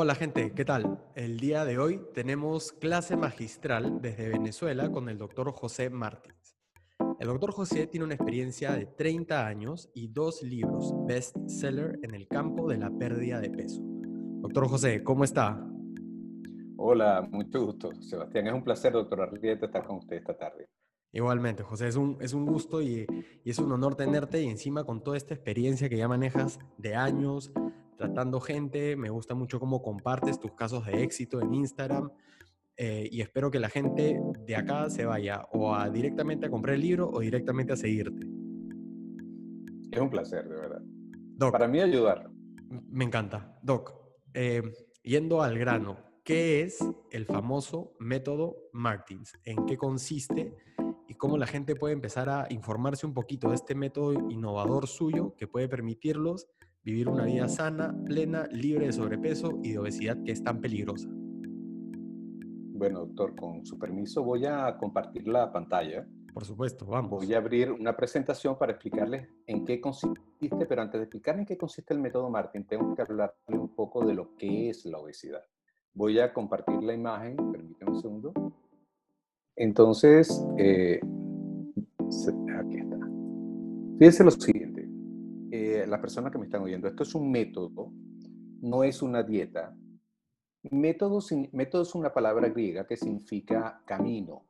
Hola gente, ¿qué tal? El día de hoy tenemos clase magistral desde Venezuela con el doctor José Martins. El doctor José tiene una experiencia de 30 años y dos libros bestseller en el campo de la pérdida de peso. Doctor José, ¿cómo está? Hola, mucho gusto, Sebastián. Es un placer, doctor Arrieta, estar con usted esta tarde. Igualmente, José, es un, es un gusto y, y, es un honor tenerte y encima con toda esta experiencia que ya manejas de años, tratando gente. Me gusta mucho cómo compartes tus casos de éxito en Instagram. Eh, y espero que la gente de acá se vaya o a, directamente a comprar el libro o directamente a seguirte. Es un placer, de verdad. Doc, Para mí ayudar. Me encanta. Doc, eh, yendo al grano, ¿qué es el famoso método Martins? ¿En qué consiste? Y cómo la gente puede empezar a informarse un poquito de este método innovador suyo que puede permitirlos vivir una vida sana, plena, libre de sobrepeso y de obesidad que es tan peligrosa. Bueno, doctor, con su permiso voy a compartir la pantalla. Por supuesto, vamos. Voy a abrir una presentación para explicarles en qué consiste, pero antes de explicar en qué consiste el método Martin, tengo que hablarle un poco de lo que es la obesidad. Voy a compartir la imagen, permítanme un segundo. Entonces, eh, aquí está. Fíjense lo siguiente las personas que me están oyendo, esto es un método, no es una dieta. Método, es una palabra griega que significa camino.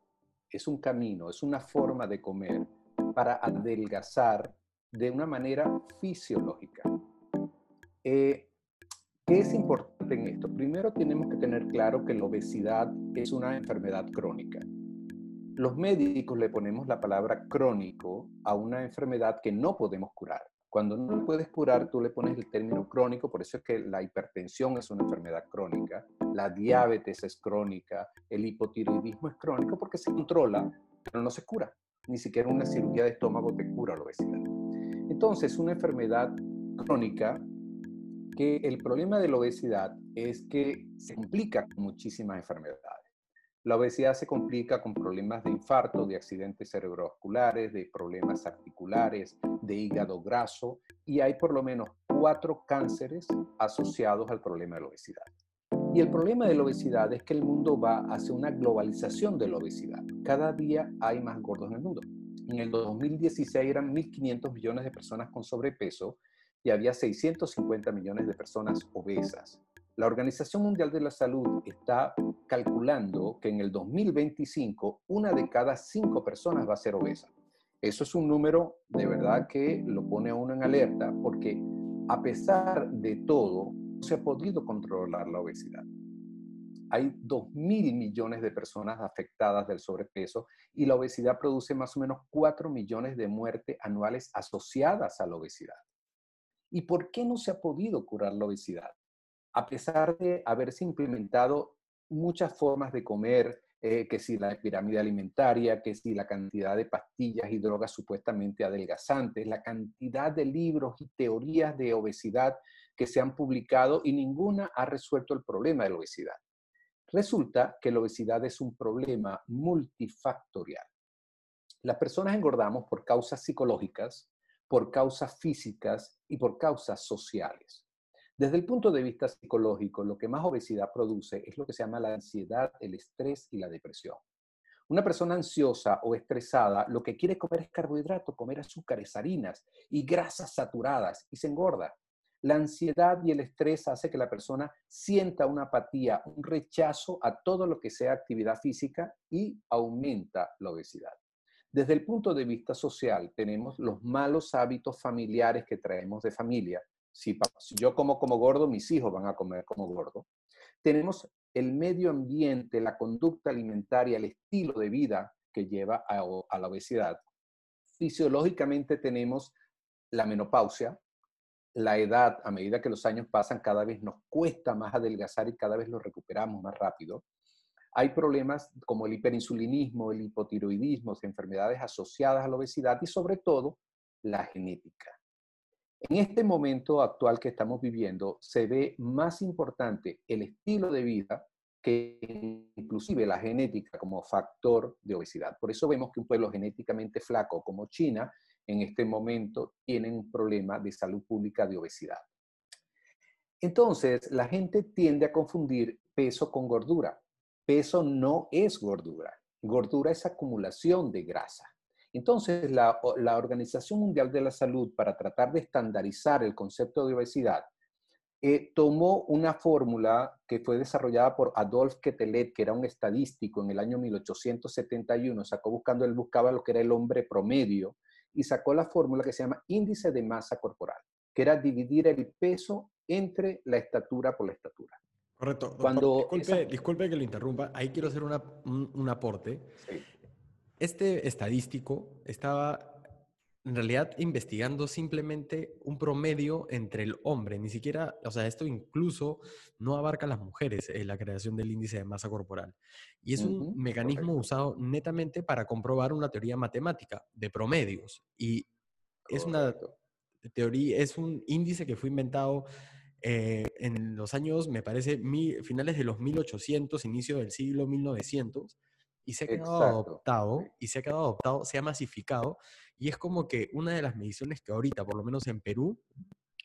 Es un camino, es una forma de comer para adelgazar de una manera fisiológica. Eh, ¿Qué es importante en esto? Primero tenemos que tener claro que la obesidad es una enfermedad crónica. Los médicos le ponemos la palabra crónico a una enfermedad que no podemos curar. Cuando no puedes curar, tú le pones el término crónico, por eso es que la hipertensión es una enfermedad crónica, la diabetes es crónica, el hipotiroidismo es crónico porque se controla, pero no se cura. Ni siquiera una cirugía de estómago te cura la obesidad. Entonces, una enfermedad crónica que el problema de la obesidad es que se complica con muchísimas enfermedades. La obesidad se complica con problemas de infarto, de accidentes cerebrovasculares, de problemas articulares, de hígado graso y hay por lo menos cuatro cánceres asociados al problema de la obesidad. Y el problema de la obesidad es que el mundo va hacia una globalización de la obesidad. Cada día hay más gordos en el mundo. En el 2016 eran 1.500 millones de personas con sobrepeso y había 650 millones de personas obesas. La Organización Mundial de la Salud está calculando que en el 2025 una de cada cinco personas va a ser obesa. Eso es un número de verdad que lo pone a uno en alerta porque a pesar de todo, no se ha podido controlar la obesidad. Hay 2 mil millones de personas afectadas del sobrepeso y la obesidad produce más o menos 4 millones de muertes anuales asociadas a la obesidad. ¿Y por qué no se ha podido curar la obesidad? A pesar de haberse implementado muchas formas de comer, eh, que si la pirámide alimentaria, que si la cantidad de pastillas y drogas supuestamente adelgazantes, la cantidad de libros y teorías de obesidad que se han publicado y ninguna ha resuelto el problema de la obesidad. Resulta que la obesidad es un problema multifactorial. Las personas engordamos por causas psicológicas, por causas físicas y por causas sociales. Desde el punto de vista psicológico, lo que más obesidad produce es lo que se llama la ansiedad, el estrés y la depresión. Una persona ansiosa o estresada lo que quiere comer es carbohidrato, comer azúcares, harinas y grasas saturadas y se engorda. La ansiedad y el estrés hace que la persona sienta una apatía, un rechazo a todo lo que sea actividad física y aumenta la obesidad. Desde el punto de vista social, tenemos los malos hábitos familiares que traemos de familia, si, yo como como gordo, mis hijos van a comer como gordo. Tenemos el medio ambiente, la conducta alimentaria, el estilo de vida que lleva a, la obesidad. Fisiológicamente tenemos la menopausia, la edad, a medida que los años pasan, cada vez nos cuesta más adelgazar y cada vez lo recuperamos más rápido. Hay problemas como el hiperinsulinismo, el hipotiroidismo, enfermedades asociadas a la obesidad y sobre todo la genética. En este momento actual que estamos viviendo, se ve más importante el estilo de vida que inclusive la genética como factor de obesidad. Por eso vemos que un pueblo genéticamente flaco como China en este momento tiene un problema de salud pública de obesidad. Entonces, la gente tiende a confundir peso con gordura. Peso no es gordura. Gordura es acumulación de grasa. Entonces, la, Organización Mundial de la Salud, para tratar de estandarizar el concepto de obesidad, eh, tomó una fórmula que fue desarrollada por Adolf Quetelet, que era un estadístico en el año 1871, sacó buscando, él buscaba lo que era el hombre promedio, y sacó la fórmula que se llama índice de masa corporal, que era dividir el peso entre la estatura por la estatura. Correcto. Cuando disculpe, que lo interrumpa, ahí quiero hacer un, aporte. Este estadístico estaba en realidad investigando simplemente un promedio entre el hombre, ni siquiera, o sea, esto incluso no abarca a las mujeres, en la creación del índice de masa corporal. Y es un mecanismo usado netamente para comprobar una teoría matemática de promedios. Y es una teoría, es un índice que fue inventado eh, en los años, me parece, finales de los 1800, inicio del siglo 1900, y se ha quedado adoptado, y se ha quedado adoptado, se ha masificado, y es como que una de las mediciones que ahorita, por lo menos en Perú,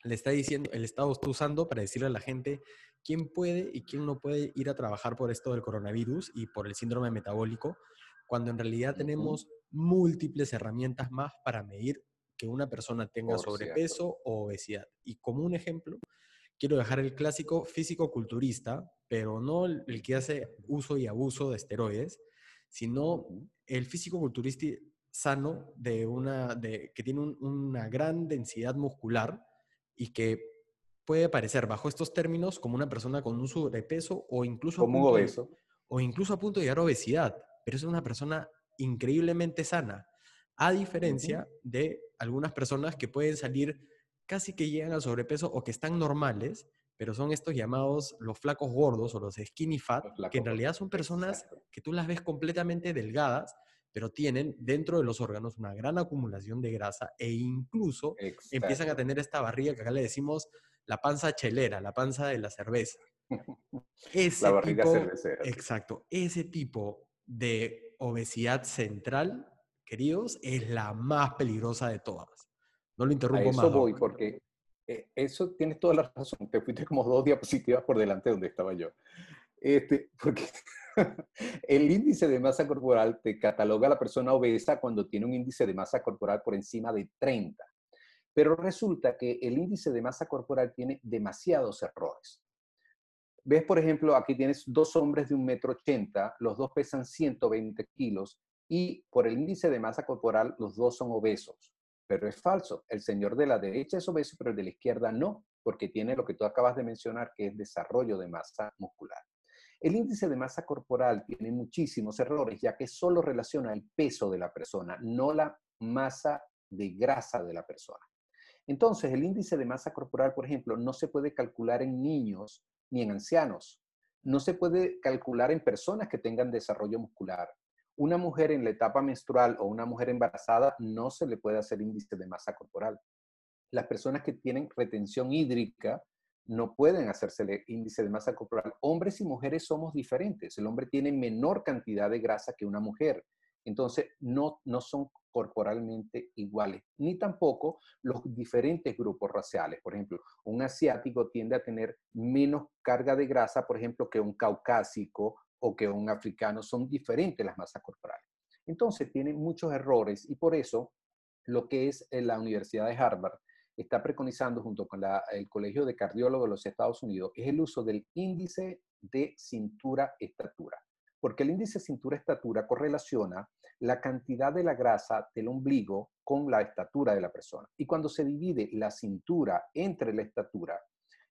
le está diciendo, el Estado está usando para decirle a la gente quién puede y quién no puede ir a trabajar por esto del coronavirus y por el síndrome metabólico, cuando en realidad tenemos múltiples herramientas más para medir que una persona tenga sobrepeso o obesidad. Y como un ejemplo, quiero dejar el clásico físico-culturista, pero no el que hace uso y abuso de esteroides, sino el físico-culturista sano de una, de, que tiene una gran densidad muscular y que puede parecer bajo estos términos como una persona con un sobrepeso o incluso, como obeso. o incluso a punto de llegar a obesidad, pero es una persona increíblemente sana, a diferencia de algunas personas que pueden salir casi que llegan al sobrepeso o que están normales, pero son estos llamados los flacos gordos o los skinny fat, que en realidad son personas que tú las ves completamente delgadas, pero tienen dentro de los órganos una gran acumulación de grasa e incluso empiezan a tener esta barriga que acá le decimos la panza chelera, la panza de la cerveza. Ese la barriga tipo, Exacto. Ese tipo de obesidad central, queridos, es la más peligrosa de todas. No lo interrumpo a eso voy, porque eh, eso tienes toda la razón. Te fuiste como dos diapositivas por delante de donde estaba yo. Este, porque el índice de masa corporal te cataloga a la persona obesa cuando tiene un índice de masa corporal por encima de 30. Pero resulta que el índice de masa corporal tiene demasiados errores. Ves, por ejemplo, aquí tienes dos hombres de un metro ochenta, los dos pesan 120 kilos y por el índice de masa corporal los dos son obesos. Pero es falso. El señor de la derecha es obeso, pero el de la izquierda no, porque tiene lo que tú acabas de mencionar, que es desarrollo de masa muscular. El índice de masa corporal tiene muchísimos errores, ya que solo relaciona el peso de la persona, no la masa de grasa de la persona. Entonces, el índice de masa corporal, por ejemplo, no se puede calcular en niños ni en ancianos. No se puede calcular en personas que tengan desarrollo muscular. Una mujer en la etapa menstrual o una mujer embarazada no se le puede hacer índice de masa corporal. Las personas que tienen retención hídrica no pueden hacerse índice de masa corporal. Hombres y mujeres somos diferentes. El hombre tiene menor cantidad de grasa que una mujer. Entonces, no, no son corporalmente iguales, ni tampoco los diferentes grupos raciales. Por ejemplo, un asiático tiende a tener menos carga de grasa, por ejemplo, que un caucásico o que un africano. Son diferentes las masas corporales. Entonces, tiene muchos errores y por eso lo que es la Universidad de Harvard está preconizando junto con el Colegio de Cardiólogos de los Estados Unidos es el uso del índice de cintura-estatura, porque el índice cintura-estatura correlaciona la cantidad de la grasa del ombligo con la estatura de la persona. Y cuando se divide la cintura entre la estatura,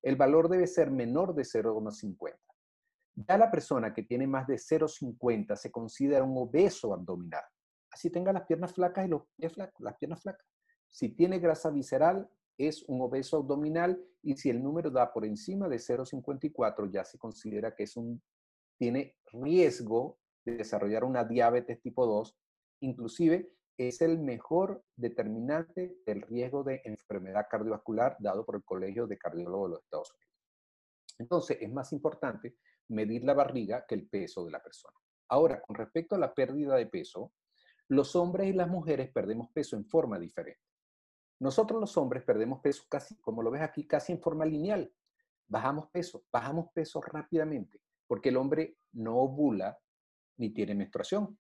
el valor debe ser menor de 0,50. Ya la persona que tiene más de 0,50 se considera un obeso abdominal. Así tenga las piernas flacas y los pies flacos, las piernas flacas. Si tiene grasa visceral, es un obeso abdominal y si el número da por encima de 0,54, ya se considera que es un, tiene riesgo de desarrollar una diabetes tipo 2. Inclusive es el mejor determinante del riesgo de enfermedad cardiovascular dado por el Colegio de Cardiólogos de los Estados Unidos. Entonces, es más importante medir la barriga que el peso de la persona. Ahora, con respecto a la pérdida de peso, los hombres y las mujeres perdemos peso en forma diferente. Nosotros los hombres perdemos peso casi, como lo ves aquí, casi en forma lineal. bajamos peso, bajamos peso rápidamente, porque el hombre no ovula ni tiene menstruación.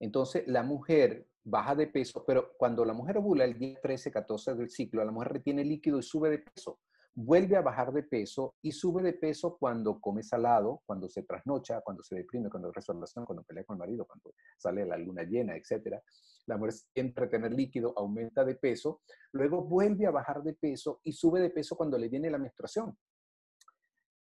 Entonces, la mujer baja de peso, pero cuando la mujer ovula el día 13, 14 del ciclo, la mujer retiene líquido y sube de peso. Vuelve a bajar de peso y sube de peso cuando come salado, cuando se trasnocha, cuando se deprime, cuando resolución, cuando pelea con el marido, cuando sale la luna llena, etc. La mujer siente retener líquido, aumenta de peso, luego vuelve a bajar de peso y sube de peso cuando le viene la menstruación.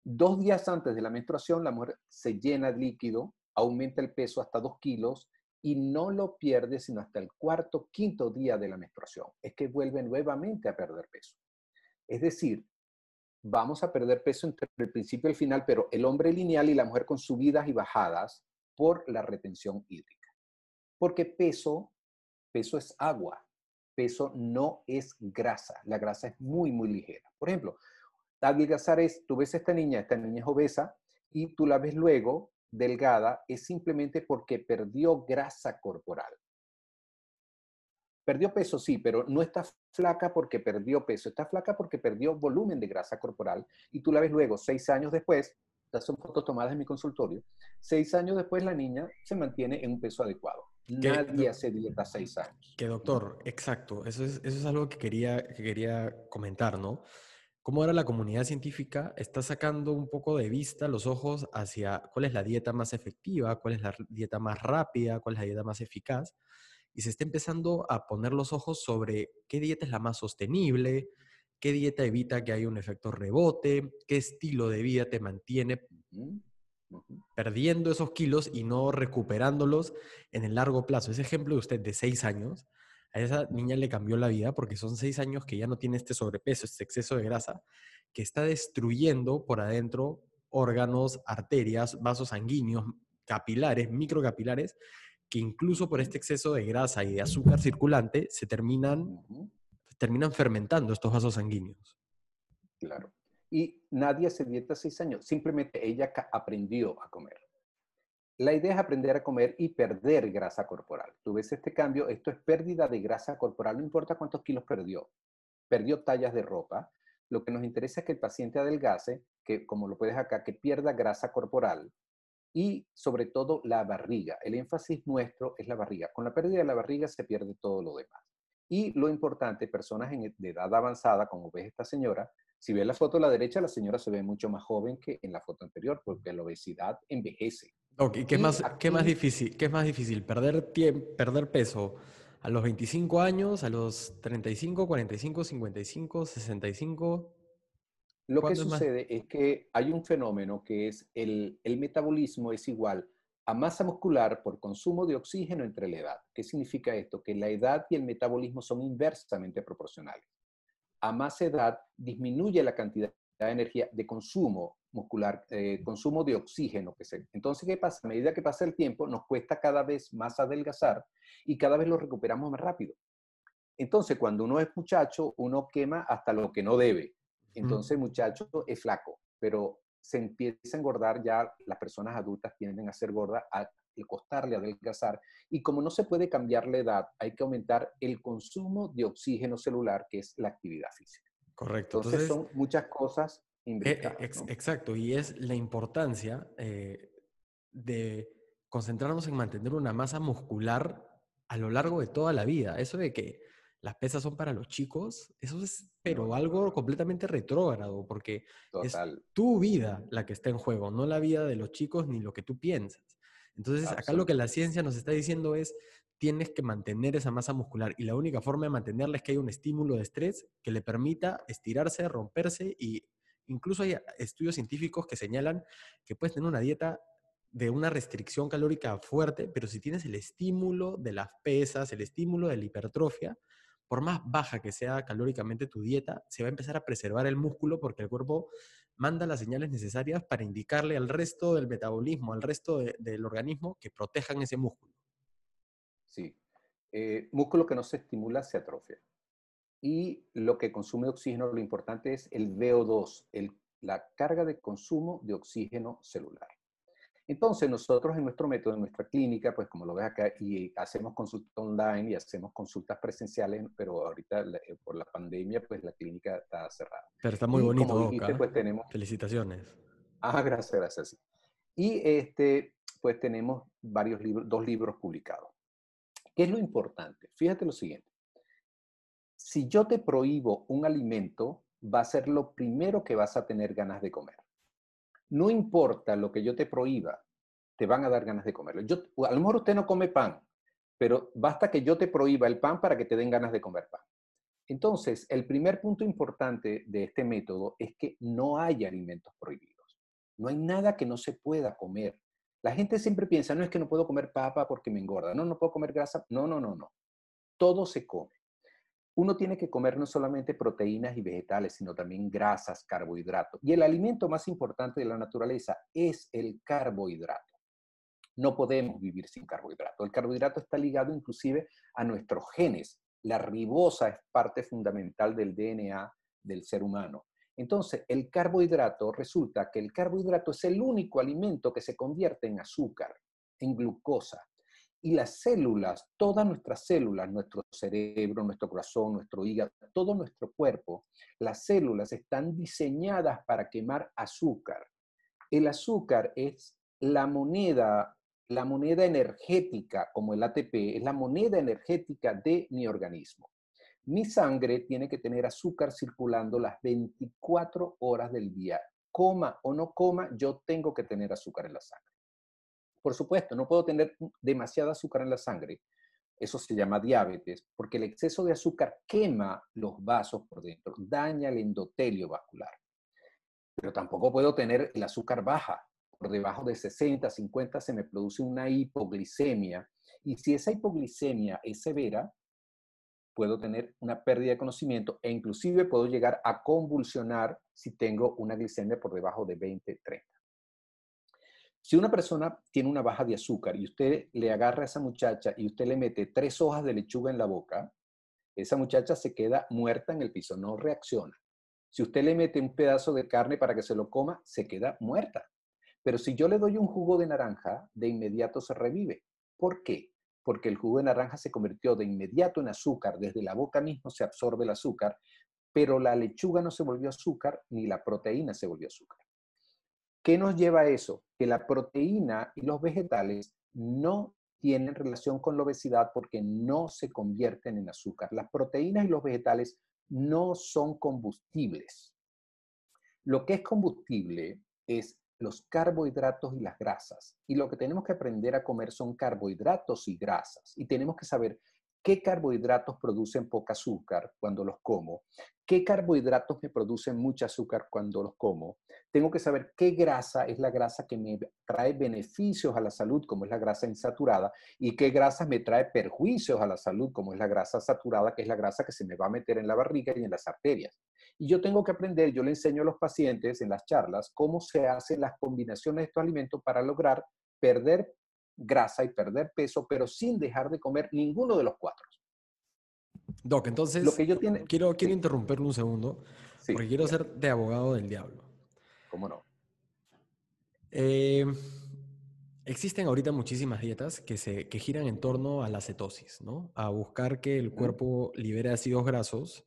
Dos días antes de la menstruación, la mujer se llena de líquido, aumenta el peso hasta dos kilos y no lo pierde sino hasta el cuarto, quinto día de la menstruación. Es que vuelve nuevamente a perder peso. Es decir, vamos a perder peso entre el principio y el final, pero el hombre lineal y la mujer con subidas y bajadas por la retención hídrica. Porque peso, peso es agua, peso no es grasa. La grasa es muy, muy ligera. Por ejemplo, adelgazar es, tú ves a esta niña, esta niña es obesa, y tú la ves luego delgada es simplemente porque perdió grasa corporal. Perdió peso, sí, pero no está flaca porque perdió peso, está flaca porque perdió volumen de grasa corporal y tú la ves luego, seis años después, estas son fotos tomadas en mi consultorio, seis años después la niña se mantiene en un peso adecuado. Nadie hace dieta seis años. Que doctor, exacto, eso es, eso es algo que quería, que quería comentar, ¿no? cómo ahora la comunidad científica está sacando un poco de vista los ojos hacia cuál es la dieta más efectiva, cuál es la dieta más rápida, cuál es la dieta más eficaz, y se está empezando a poner los ojos sobre qué dieta es la más sostenible, qué dieta evita que haya un efecto rebote, qué estilo de vida te mantiene perdiendo esos kilos y no recuperándolos en el largo plazo. Ese ejemplo de usted de seis años, a esa niña le cambió la vida porque son seis años que ya no tiene este sobrepeso, este exceso de grasa, que está destruyendo por adentro órganos, arterias, vasos sanguíneos, capilares, microcapilares, que incluso por este exceso de grasa y de azúcar circulante se terminan, terminan fermentando estos vasos sanguíneos. Claro. Y nadie se dieta seis años, simplemente ella aprendió a comer. La idea es aprender a comer y perder grasa corporal. Tú ves este cambio, esto es pérdida de grasa corporal, no importa cuántos kilos perdió. Perdió tallas de ropa. Lo que nos interesa es que el paciente adelgace, que como lo puedes acá, que pierda grasa corporal y sobre todo la barriga. El énfasis nuestro es la barriga. Con la pérdida de la barriga se pierde todo lo demás. Y lo importante, personas en, de edad avanzada, como ves esta señora, si ves la foto a la derecha, la señora se ve mucho más joven que en la foto anterior, porque la obesidad envejece. Okay, ¿qué, más, ¿qué, más difícil, ¿Qué es más difícil? ¿Perder, ¿Perder peso a los 25 años, a los 35, 45, 55, 65? Lo que sucede es, que hay un fenómeno que es el, el metabolismo es igual a masa muscular por consumo de oxígeno entre la edad. ¿Qué significa esto? Que la edad y el metabolismo son inversamente proporcionales. A más edad disminuye la cantidad de energía de consumo muscular, eh, consumo de oxígeno. Que se, entonces, ¿qué pasa? A medida que pasa el tiempo, nos cuesta cada vez más adelgazar y cada vez lo recuperamos más rápido. Entonces, cuando uno es muchacho, uno quema hasta lo que no debe. Entonces, muchacho es flaco, pero se empieza a engordar ya, las personas adultas tienden a ser gordas, a costarle adelgazar. Y como no se puede cambiar la edad, hay que aumentar el consumo de oxígeno celular, que es la actividad física. Correcto. Entonces, son muchas cosas eh, exacto, y es la importancia eh, de concentrarnos en mantener una masa muscular a lo largo de toda la vida. Eso de que las pesas son para los chicos, eso es, pero algo completamente retrógrado, porque es tu vida la que está en juego, no la vida de los chicos ni lo que tú piensas. Entonces, acá lo que la ciencia nos está diciendo es, tienes que mantener esa masa muscular y la única forma de mantenerla es que haya un estímulo de estrés que le permita estirarse, romperse y Incluso hay estudios científicos que señalan que puedes tener una dieta de una restricción calórica fuerte, pero si tienes el estímulo de las pesas, el estímulo de la hipertrofia, por más baja que sea calóricamente tu dieta, se va a empezar a preservar el músculo porque el cuerpo manda las señales necesarias para indicarle al resto del metabolismo, al resto del organismo, que protejan ese músculo. Sí. Eh, músculo que no se estimula se atrofia y lo que consume oxígeno, lo importante es el VO2, el, la carga de consumo de oxígeno celular. Entonces, nosotros en nuestro método, en nuestra clínica, pues como lo ves acá, y hacemos consultas online y hacemos consultas presenciales, pero ahorita eh, por la pandemia, pues la clínica está cerrada. Pero está muy bonito, dijiste, pues tenemos... Felicitaciones. Ah, gracias, gracias. Y este, pues tenemos varios libros, dos libros publicados. ¿Qué es lo importante? Fíjate lo siguiente. Si yo te prohíbo un alimento, va a ser lo primero que vas a tener ganas de comer. No importa lo que yo te prohíba, te van a dar ganas de comerlo. Yo, a lo mejor usted no come pan, pero basta que yo te prohíba el pan para que te den ganas de comer pan. Entonces, el primer punto importante de este método es que no hay alimentos prohibidos. No hay nada que no se pueda comer. La gente siempre piensa, no es que no puedo comer papa porque me engorda, no, no puedo comer grasa. No, no, no, no. Todo se come uno tiene que comer no solamente proteínas y vegetales, sino también grasas, carbohidratos. Y el alimento más importante de la naturaleza es el carbohidrato. No podemos vivir sin carbohidrato. El carbohidrato está ligado inclusive a nuestros genes. La ribosa es parte fundamental del DNA del ser humano. Entonces, el carbohidrato resulta que el carbohidrato es el único alimento que se convierte en azúcar, en glucosa. Y las células, todas nuestras células, nuestro cerebro, nuestro corazón, nuestro hígado, todo nuestro cuerpo, las células están diseñadas para quemar azúcar. El azúcar es la moneda, la moneda energética, como el ATP, es la moneda energética de mi organismo. Mi sangre tiene que tener azúcar circulando las 24 horas del día. Coma o no coma, yo tengo que tener azúcar en la sangre. Por supuesto, no puedo tener demasiada azúcar en la sangre. Eso se llama diabetes, porque el exceso de azúcar quema los vasos por dentro, daña el endotelio vascular. Pero tampoco puedo tener el azúcar baja. Por debajo de 60, 50 se me produce una hipoglicemia. Y si esa hipoglicemia es severa, puedo tener una pérdida de conocimiento e inclusive puedo llegar a convulsionar si tengo una glicemia por debajo de 20, 30. Si una persona tiene una baja de azúcar y usted le agarra a esa muchacha y usted le mete tres hojas de lechuga en la boca, esa muchacha se queda muerta en el piso, no reacciona. Si usted le mete un pedazo de carne para que se lo coma, se queda muerta. Pero si yo le doy un jugo de naranja, de inmediato se revive. ¿Por qué? Porque el jugo de naranja se convirtió de inmediato en azúcar, desde la boca mismo se absorbe el azúcar, pero la lechuga no se volvió azúcar ni la proteína se volvió azúcar. ¿Qué nos lleva a eso? Que la proteína y los vegetales no tienen relación con la obesidad porque no se convierten en azúcar. Las proteínas y los vegetales no son combustibles. Lo que es combustible es los carbohidratos y las grasas. Y lo que tenemos que aprender a comer son carbohidratos y grasas. Y tenemos que saber qué carbohidratos producen poca azúcar cuando los como, qué carbohidratos me producen mucha azúcar cuando los como. Tengo que saber qué grasa es la grasa que me trae beneficios a la salud, como es la grasa insaturada, y qué grasa me trae perjuicios a la salud, como es la grasa saturada, que es la grasa que se me va a meter en la barriga y en las arterias. Y yo tengo que aprender, yo le enseño a los pacientes en las charlas cómo se hacen las combinaciones de estos alimentos para lograr perder grasa y perder peso, pero sin dejar de comer ninguno de los cuatro. Doc, entonces, Lo que yo tiene... quiero, quiero interrumpirlo un segundo, porque quiero ser de abogado del diablo. ¿Cómo no? Eh, existen ahorita muchísimas dietas que, se, que giran en torno a la cetosis, ¿no? A buscar que el cuerpo libere ácidos grasos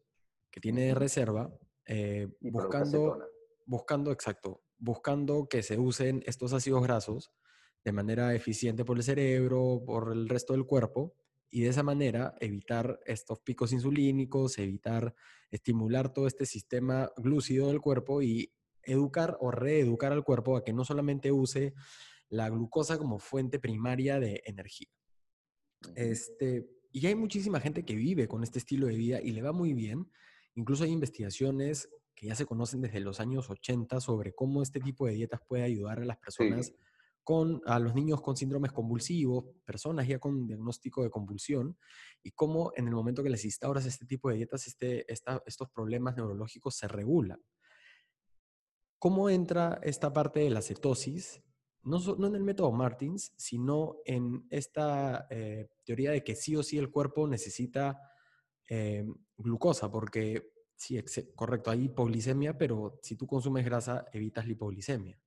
que tiene de reserva, eh, buscando, buscando, exacto, buscando que se usen estos ácidos grasos de manera eficiente por el cerebro, por el resto del cuerpo, y de esa manera evitar estos picos insulínicos, evitar estimular todo este sistema glúcido del cuerpo y educar o reeducar al cuerpo a que no solamente use la glucosa como fuente primaria de energía. Este, y hay muchísima gente que vive con este estilo de vida y le va muy bien. Incluso hay investigaciones que ya se conocen desde los años 80 sobre cómo este tipo de dietas puede ayudar a las personas con a los niños con síndromes convulsivos, personas ya con diagnóstico de convulsión, y cómo en el momento que les instauras este tipo de dietas, este, estos problemas neurológicos se regulan. ¿Cómo entra esta parte de la cetosis? No, no en el método Martins, sino en esta eh, teoría de que sí o sí el cuerpo necesita eh, glucosa, porque sí, correcto, hay hipoglicemia, pero si tú consumes grasa, evitas la hipoglicemia.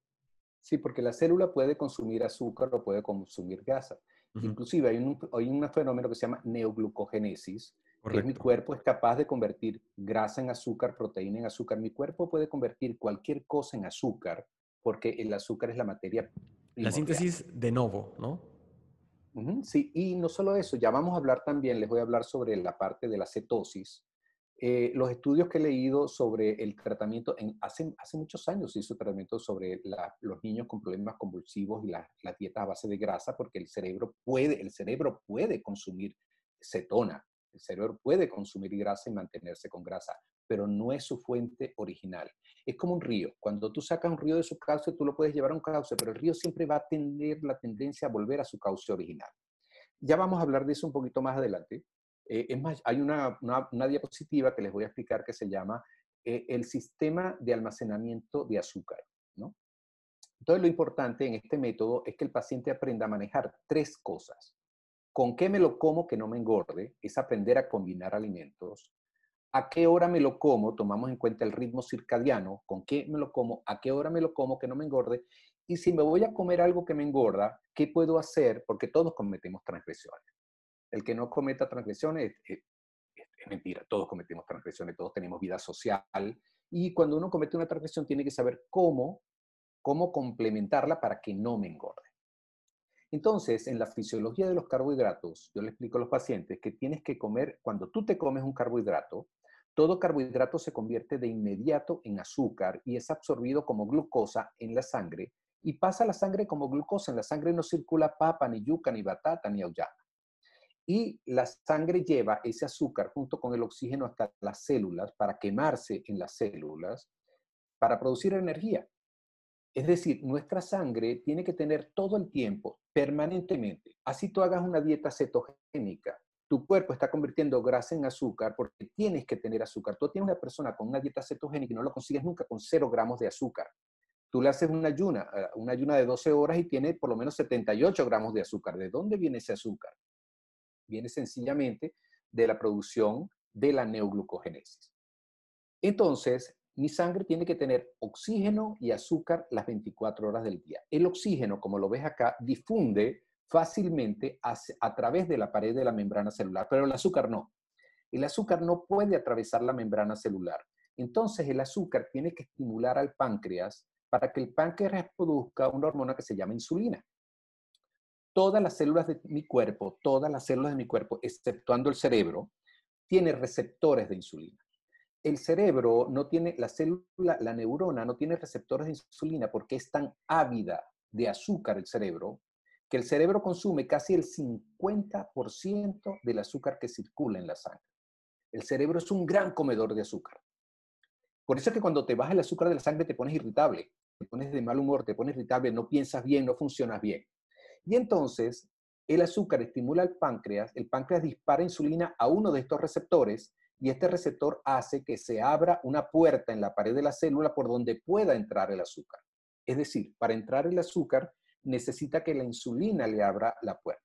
Sí, porque la célula puede consumir azúcar o puede consumir grasa. Inclusive hay un, hay un fenómeno que se llama neoglucogénesis, que mi cuerpo es capaz de convertir grasa en azúcar, proteína en azúcar. Mi cuerpo puede convertir cualquier cosa en azúcar porque el azúcar es la materia. La síntesis de novo, ¿no? sí, y no solo eso, ya vamos a hablar también, les voy a hablar sobre la parte de la cetosis. Eh, los estudios que he leído sobre el tratamiento, en, hace, muchos años se hizo tratamiento sobre los niños con problemas convulsivos y la, la, dieta a base de grasa, porque el cerebro puede, el cerebro puede consumir cetona, el cerebro puede consumir grasa y mantenerse con grasa, pero no es su fuente original. Es como un río. Cuando tú sacas un río de su cauce, tú lo puedes llevar a un cauce, pero el río siempre va a tener la tendencia a volver a su cauce original. Ya vamos a hablar de eso un poquito más adelante. Eh, es más, hay una, una, diapositiva que les voy a explicar que se llama eh, el sistema de almacenamiento de azúcar. ¿no? Entonces, lo importante en este método es que el paciente aprenda a manejar tres cosas. ¿Con qué me lo como que no me engorde? Es aprender a combinar alimentos a qué hora me lo como, tomamos en cuenta el ritmo circadiano, con qué me lo como, a qué hora me lo como, que no me engorde, y si me voy a comer algo que me engorda, ¿qué puedo hacer? Porque todos cometemos transgresiones. El que no cometa transgresiones es, mentira, todos cometemos transgresiones, todos tenemos vida social, y cuando uno comete una transgresión tiene que saber cómo, cómo complementarla para que no me engorde. Entonces, en la fisiología de los carbohidratos, yo le explico a los pacientes que tienes que comer, cuando tú te comes un carbohidrato, todo carbohidrato se convierte de inmediato en azúcar y es absorbido como glucosa en la sangre y pasa la sangre como glucosa. En la sangre no circula papa, ni yuca, ni batata, ni auyama. Y la sangre lleva ese azúcar junto con el oxígeno hasta las células para quemarse en las células para producir energía. Es decir, nuestra sangre tiene que tener todo el tiempo, permanentemente. Así tú hagas una dieta cetogénica, tu cuerpo está convirtiendo grasa en azúcar porque tienes que tener azúcar. Tú tienes una persona con una dieta cetogénica y no lo consigues nunca con cero gramos de azúcar. Tú le haces una ayuna, eh, una ayuna de 12 horas y tiene por lo menos 78 gramos de azúcar. ¿De dónde viene ese azúcar? Viene sencillamente de la producción de la neoglucogénesis. Entonces, mi sangre tiene que tener oxígeno y azúcar las 24 horas del día. El oxígeno, como lo ves acá, difunde fácilmente a, través de la pared de la membrana celular, pero el azúcar no. El azúcar no puede atravesar la membrana celular. Entonces el azúcar tiene que estimular al páncreas para que el páncreas produzca una hormona que se llama insulina. Todas las células de mi cuerpo, todas las células de mi cuerpo, exceptuando el cerebro, tienen receptores de insulina. El cerebro no tiene, la célula, la neurona no tiene receptores de insulina porque es tan ávida de azúcar el cerebro que el cerebro consume casi el 50% del azúcar que circula en la sangre. El cerebro es un gran comedor de azúcar. Por eso es que cuando te baja el azúcar de la sangre te pones irritable, te pones de mal humor, te pones irritable, no piensas bien, no funcionas bien. Y entonces el azúcar estimula al páncreas, el páncreas dispara insulina a uno de estos receptores y este receptor hace que se abra una puerta en la pared de la célula por donde pueda entrar el azúcar. Es decir, para entrar el azúcar necesita que la insulina le abra la puerta.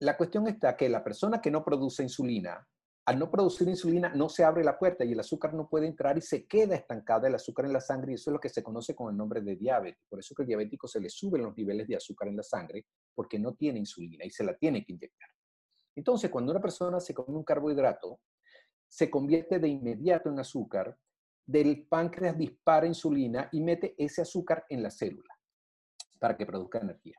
La cuestión está que la persona que no produce insulina, al no producir insulina no se abre la puerta y el azúcar no puede entrar y se queda estancada el azúcar en la sangre y eso es lo que se conoce con el nombre de diabetes. Por eso que el diabético se le suben los niveles de azúcar en la sangre porque no tiene insulina y se la tiene que inyectar. Entonces, cuando una persona se come un carbohidrato, se convierte de inmediato en azúcar del páncreas dispara insulina y mete ese azúcar en la célula para que produzca energía.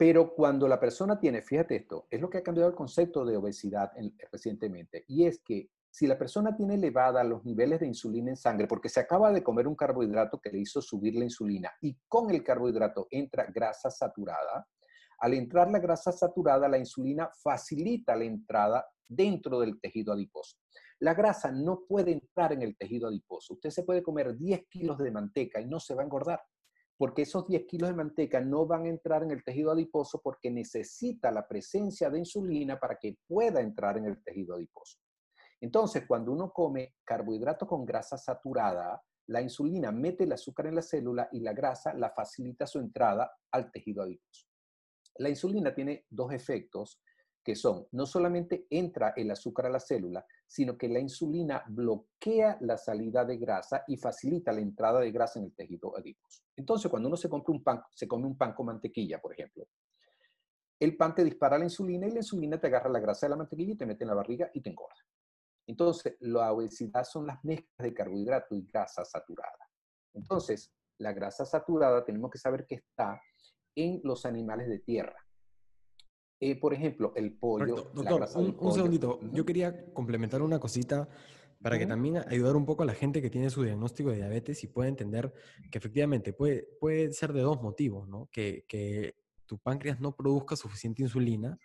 Pero cuando la persona tiene, fíjate esto, es lo que ha cambiado el concepto de obesidad recientemente, y es que si la persona tiene elevada los niveles de insulina en sangre porque se acaba de comer un carbohidrato que le hizo subir la insulina y con el carbohidrato entra grasa saturada, al entrar la grasa saturada, la insulina facilita la entrada dentro del tejido adiposo. La grasa no puede entrar en el tejido adiposo. Usted se puede comer 10 kilos de manteca y no se va a engordar, porque esos 10 kilos de manteca no van a entrar en el tejido adiposo porque necesita la presencia de insulina para que pueda entrar en el tejido adiposo. Entonces, cuando uno come carbohidratos con grasa saturada, la insulina mete el azúcar en la célula y la grasa la facilita su entrada al tejido adiposo. La insulina tiene dos efectos que son, no solamente entra el azúcar a la célula, sino que la insulina bloquea la salida de grasa y facilita la entrada de grasa en el tejido adiposo. Entonces, cuando uno se compra un pan, se come un pan con mantequilla, por ejemplo, el pan te dispara la insulina y la insulina te agarra la grasa de la mantequilla y te mete en la barriga y te engorda. Entonces, la obesidad son las mezclas de carbohidrato y grasa saturada. Entonces, la grasa saturada tenemos que saber que está en los animales de tierra. Eh, por ejemplo, el pollo. Doctor, un, segundito. Yo quería complementar una cosita para que también ayudar un poco a la gente que tiene su diagnóstico de diabetes y pueda entender que efectivamente puede, puede ser de dos motivos, ¿no? Que, que tu páncreas no produzca suficiente insulina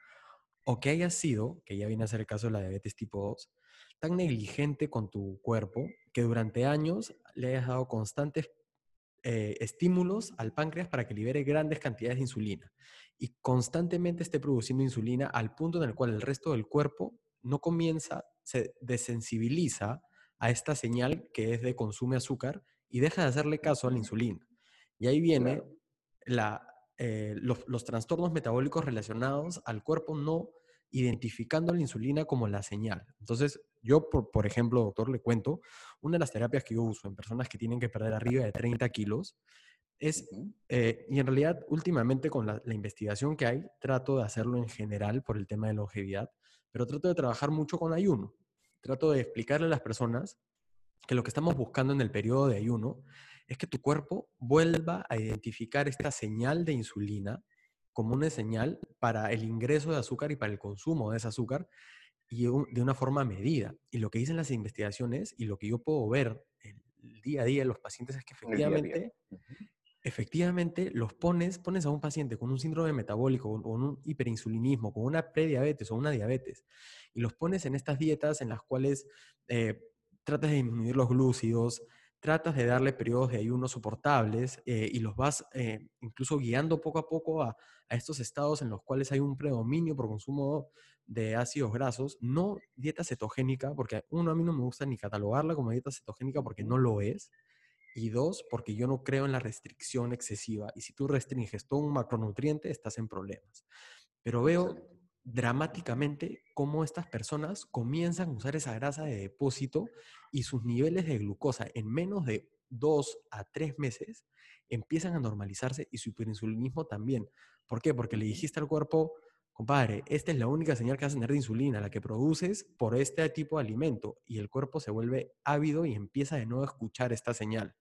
o que haya sido, que ya viene a ser el caso de la diabetes tipo 2, tan negligente con tu cuerpo que durante años le hayas dado constantes eh, estímulos al páncreas para que libere grandes cantidades de insulina. Y constantemente esté produciendo insulina al punto en el cual el resto del cuerpo no comienza, se desensibiliza a esta señal que es de consume azúcar y deja de hacerle caso a la insulina. Y ahí viene la, eh, los, trastornos metabólicos relacionados al cuerpo no identificando la insulina como la señal. Entonces, yo, por, ejemplo, doctor, le cuento, una de las terapias que yo uso en personas que tienen que perder arriba de 30 kilos es, eh, y en realidad últimamente con la, la, investigación que hay, trato de hacerlo en general por el tema de longevidad, pero trato de trabajar mucho con ayuno. Trato de explicarle a las personas que lo que estamos buscando en el periodo de ayuno es que tu cuerpo vuelva a identificar esta señal de insulina como una señal para el ingreso de azúcar y para el consumo de ese azúcar y de una forma medida. Y lo que dicen las investigaciones y lo que yo puedo ver el día a día en los pacientes es que efectivamente, efectivamente los pones, pones a un paciente con un síndrome metabólico, con un hiperinsulinismo, con una prediabetes o una diabetes, y los pones en estas dietas en las cuales eh, tratas de disminuir los glúcidos, tratas de darle periodos de ayuno soportables eh, y los vas eh, incluso guiando poco a poco a, estos estados en los cuales hay un predominio por consumo de ácidos grasos, no dieta cetogénica, porque uno a mí no me gusta ni catalogarla como dieta cetogénica porque no lo es, y dos, porque yo no creo en la restricción excesiva, y si tú restringes todo un macronutriente, estás en problemas. Pero veo dramáticamente cómo estas personas comienzan a usar esa grasa de depósito y sus niveles de glucosa en menos de dos a tres meses empiezan a normalizarse y su hiperinsulinismo también. ¿Por qué? Porque le dijiste al cuerpo, compadre, esta es la única señal que vas a tener de insulina, la que produces por este tipo de alimento y el cuerpo se vuelve ávido y empieza de nuevo a escuchar esta señal.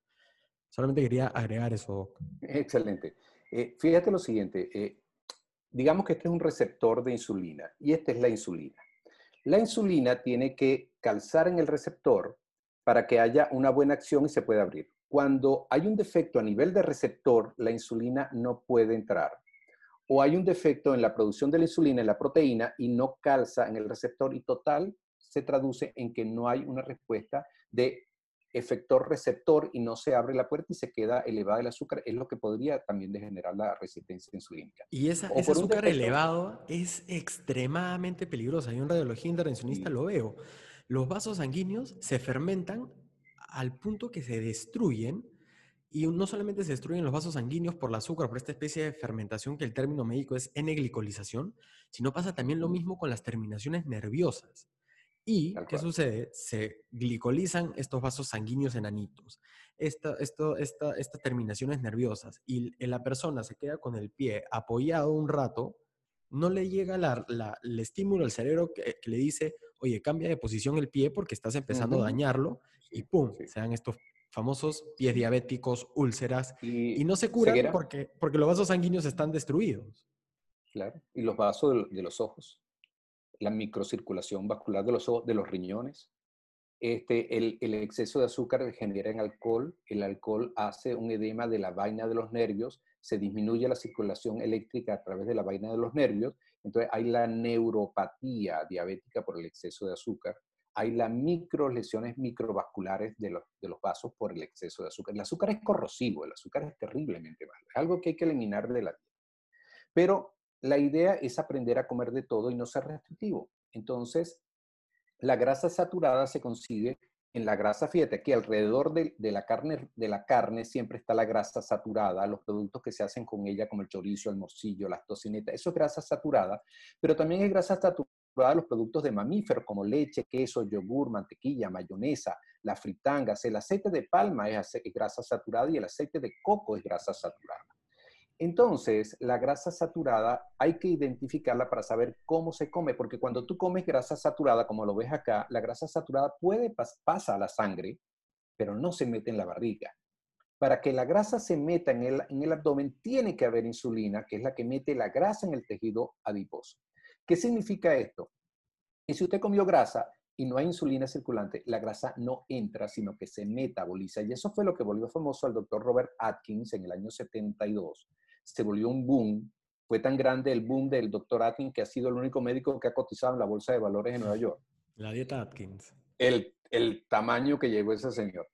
Solamente quería agregar eso. Excelente. Eh, fíjate lo siguiente, eh, digamos que este es un receptor de insulina y esta es la insulina. La insulina tiene que calzar en el receptor para que haya una buena acción y se pueda abrir. Cuando hay un defecto a nivel de receptor, la insulina no puede entrar. O hay un defecto en la producción de la insulina, en la proteína, y no calza en el receptor y total se traduce en que no hay una respuesta de efector receptor y no se abre la puerta y se queda elevada el azúcar, es lo que podría también degenerar la resistencia insulínica. Y ese azúcar elevado es extremadamente peligroso. Hay un radiología intervencionista lo veo. Los vasos sanguíneos se fermentan al punto que se destruyen y no solamente se destruyen los vasos sanguíneos por el azúcar, por esta especie de fermentación que el término médico es N-glicolización, sino pasa también lo mismo con las terminaciones nerviosas. ¿Y qué sucede? Se glicolizan estos vasos sanguíneos enanitos, esta, esto, esta, estas terminaciones nerviosas, y la persona se queda con el pie apoyado un rato, no le llega la, el estímulo al cerebro que, le dice, oye, cambia de posición el pie porque estás empezando a dañarlo, y pum, se dan estos famosos pies diabéticos, úlceras, y, no se curan porque, porque los vasos sanguíneos están destruidos. Claro, y los vasos de los ojos la microcirculación vascular de los ojos, de los riñones. Este, el, el, exceso de azúcar genera en alcohol, el alcohol hace un edema de la vaina de los nervios, se disminuye la circulación eléctrica a través de la vaina de los nervios, entonces hay la neuropatía diabética por el exceso de azúcar, hay las microlesiones microvasculares de los, de los vasos por el exceso de azúcar. El azúcar es corrosivo, el azúcar es terriblemente malo, es algo que hay que eliminar de la dieta. Pero la idea es aprender a comer de todo y no ser restrictivo. Entonces, la grasa saturada se consigue en la grasa, fíjate que alrededor de, la carne, de la carne siempre está la grasa saturada, los productos que se hacen con ella, como el chorizo, el morcillo, las tocinetas, eso es grasa saturada, pero también hay grasa saturada los productos de mamíferos como leche, queso, yogur, mantequilla, mayonesa, las fritangas, el aceite de palma es grasa saturada y el aceite de coco es grasa saturada. Entonces, la grasa saturada hay que identificarla para saber cómo se come, porque cuando tú comes grasa saturada, como lo ves acá, la grasa saturada puede pasar a la sangre, pero no se mete en la barriga. Para que la grasa se meta en el, en el abdomen, tiene que haber insulina, que es la que mete la grasa en el tejido adiposo. ¿Qué significa esto? Que si usted comió grasa y no hay insulina circulante, la grasa no entra, sino que se metaboliza. Y eso fue lo que volvió famoso al doctor Robert Atkins en el año 72 se volvió un boom. Fue tan grande el boom del doctor Atkins que ha sido el único médico que ha cotizado en la bolsa de valores en Nueva York. La dieta Atkins. El, el tamaño que llegó ese señor.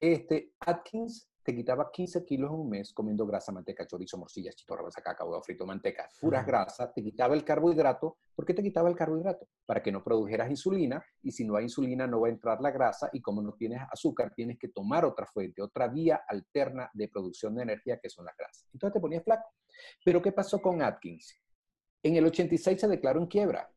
Este Atkins te quitaba 15 kilos en un mes comiendo grasa, manteca, chorizo, morcillas, chitorra, cacao, huevo frito, manteca, puras grasas, te quitaba el carbohidrato. ¿Por qué te quitaba el carbohidrato? Para que no produjeras insulina y si no hay insulina no va a entrar la grasa y como no tienes azúcar tienes que tomar otra fuente, otra vía alterna de producción de energía que son las grasas. Entonces te ponías flaco. Pero ¿qué pasó con Atkins? En el 86 se declaró en quiebra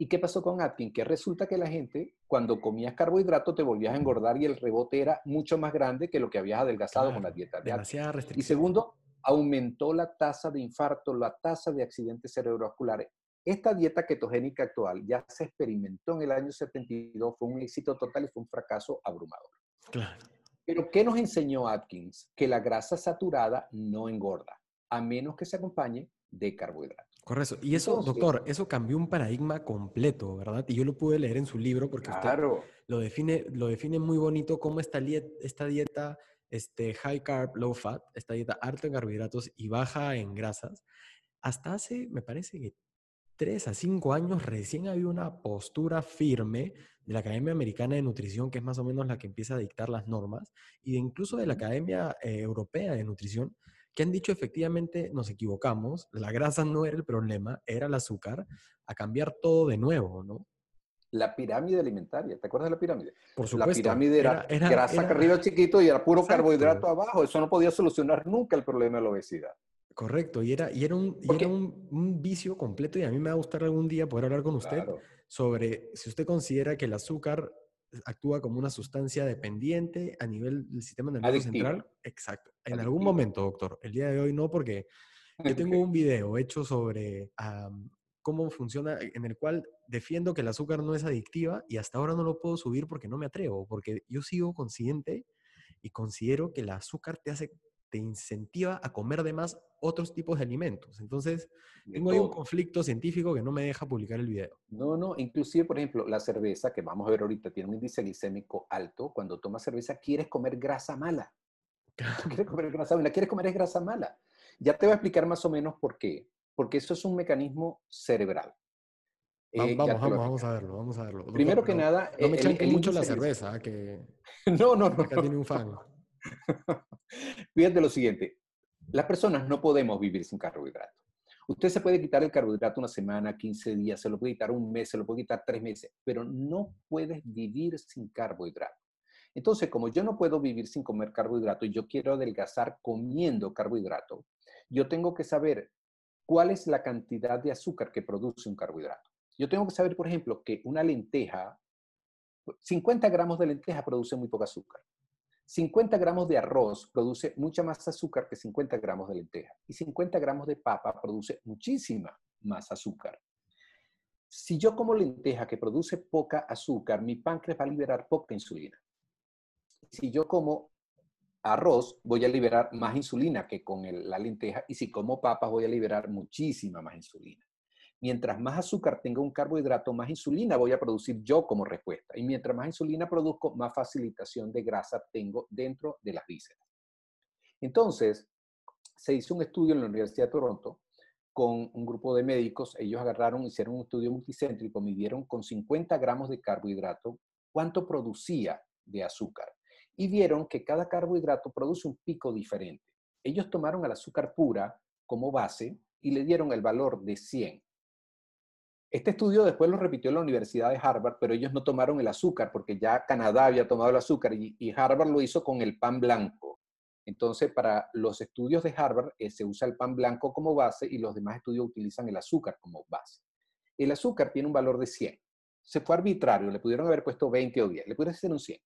¿Y qué pasó con Atkins? Que resulta que la gente, cuando comías carbohidratos, te volvías a engordar y el rebote era mucho más grande que lo que habías adelgazado con la dieta de Atkins. Y segundo, aumentó la tasa de infarto, la tasa de accidentes cerebrovasculares. Esta dieta ketogénica actual ya se experimentó en el año 72, fue un éxito total y fue un fracaso abrumador. Claro. Pero ¿qué nos enseñó Atkins? Que la grasa saturada no engorda, a menos que se acompañe de carbohidratos. Correcto. Y eso, doctor, eso cambió un paradigma completo, ¿verdad? Y yo lo pude leer en su libro porque usted lo define, lo define muy bonito cómo esta, esta dieta este, high carb, low fat, esta dieta alta en carbohidratos y baja en grasas, hasta hace, me parece que tres a cinco años recién había una postura firme de la Academia Americana de Nutrición, que es más o menos la que empieza a dictar las normas, y de incluso de la Academia eh, Europea de Nutrición, que han dicho efectivamente nos equivocamos, la grasa no era el problema, era el azúcar, a cambiar todo de nuevo, ¿no? La pirámide alimentaria, ¿te acuerdas de la pirámide? Por supuesto. La pirámide era, grasa arriba chiquito y era puro carbohidrato abajo. Eso no podía solucionar nunca el problema de la obesidad. Correcto, y era, y era, un, y era un, vicio completo y a mí me va a gustar algún día poder hablar con usted sobre si usted considera que el azúcar actúa como una sustancia dependiente a nivel del sistema nervioso central. Exacto. En algún momento, doctor. El día de hoy no, porque yo tengo un video hecho sobre cómo funciona, en el cual defiendo que el azúcar no es adictiva y hasta ahora no lo puedo subir porque no me atrevo, porque yo sigo consciente y considero que el azúcar te hace te incentiva a comer de más otros tipos de alimentos. Entonces, tengo ahí un conflicto científico que no me deja publicar el video. No, no, inclusive, por ejemplo, la cerveza, que vamos a ver ahorita, tiene un índice glicémico alto. Cuando tomas cerveza, quieres comer grasa mala. quieres comer grasa mala, quieres comer es grasa mala. Ya te voy a explicar más o menos por qué. Porque eso es un mecanismo cerebral. Eh, vamos, vamos, vamos a verlo, vamos a verlo. Primero que nada... No me chanque mucho la cerveza, que... no, no, no. Acá tiene un fan. Fíjate lo siguiente, las personas no podemos vivir sin carbohidratos. Usted se puede quitar el carbohidrato una semana, 15 días, se lo puede quitar un mes, se lo puede quitar tres meses, pero no puedes vivir sin carbohidrato. Entonces, como yo no puedo vivir sin comer carbohidrato y yo quiero adelgazar comiendo carbohidrato, yo tengo que saber cuál es la cantidad de azúcar que produce un carbohidrato. Yo tengo que saber, por ejemplo, que una lenteja, 50 gramos de lenteja produce muy poco azúcar. 50 gramos de arroz produce mucha más azúcar que 50 gramos de lenteja y 50 gramos de papa produce muchísima más azúcar. Si yo como lenteja que produce poca azúcar, mi páncreas va a liberar poca insulina. Si yo como arroz, voy a liberar más insulina que con la lenteja y si como papas, voy a liberar muchísima más insulina. Mientras más azúcar tenga un carbohidrato, más insulina voy a producir yo como respuesta. Y mientras más insulina produzco, más facilitación de grasa tengo dentro de las vísceras. Entonces, se hizo un estudio en la Universidad de Toronto con un grupo de médicos. Ellos agarraron, hicieron un estudio multicéntrico, midieron con 50 gramos de carbohidrato cuánto producía de azúcar. Y vieron que cada carbohidrato produce un pico diferente. Ellos tomaron el azúcar pura como base y le dieron el valor de 100 Este estudio después lo repitió la Universidad de Harvard, pero ellos no tomaron el azúcar porque ya Canadá había tomado el azúcar y, Harvard lo hizo con el pan blanco. Entonces, para los estudios de Harvard eh, se usa el pan blanco como base y los demás estudios utilizan el azúcar como base. El azúcar tiene un valor de 100. Se fue arbitrario, le pudieron haber puesto 20 o 10, le pudieron hacer un 100.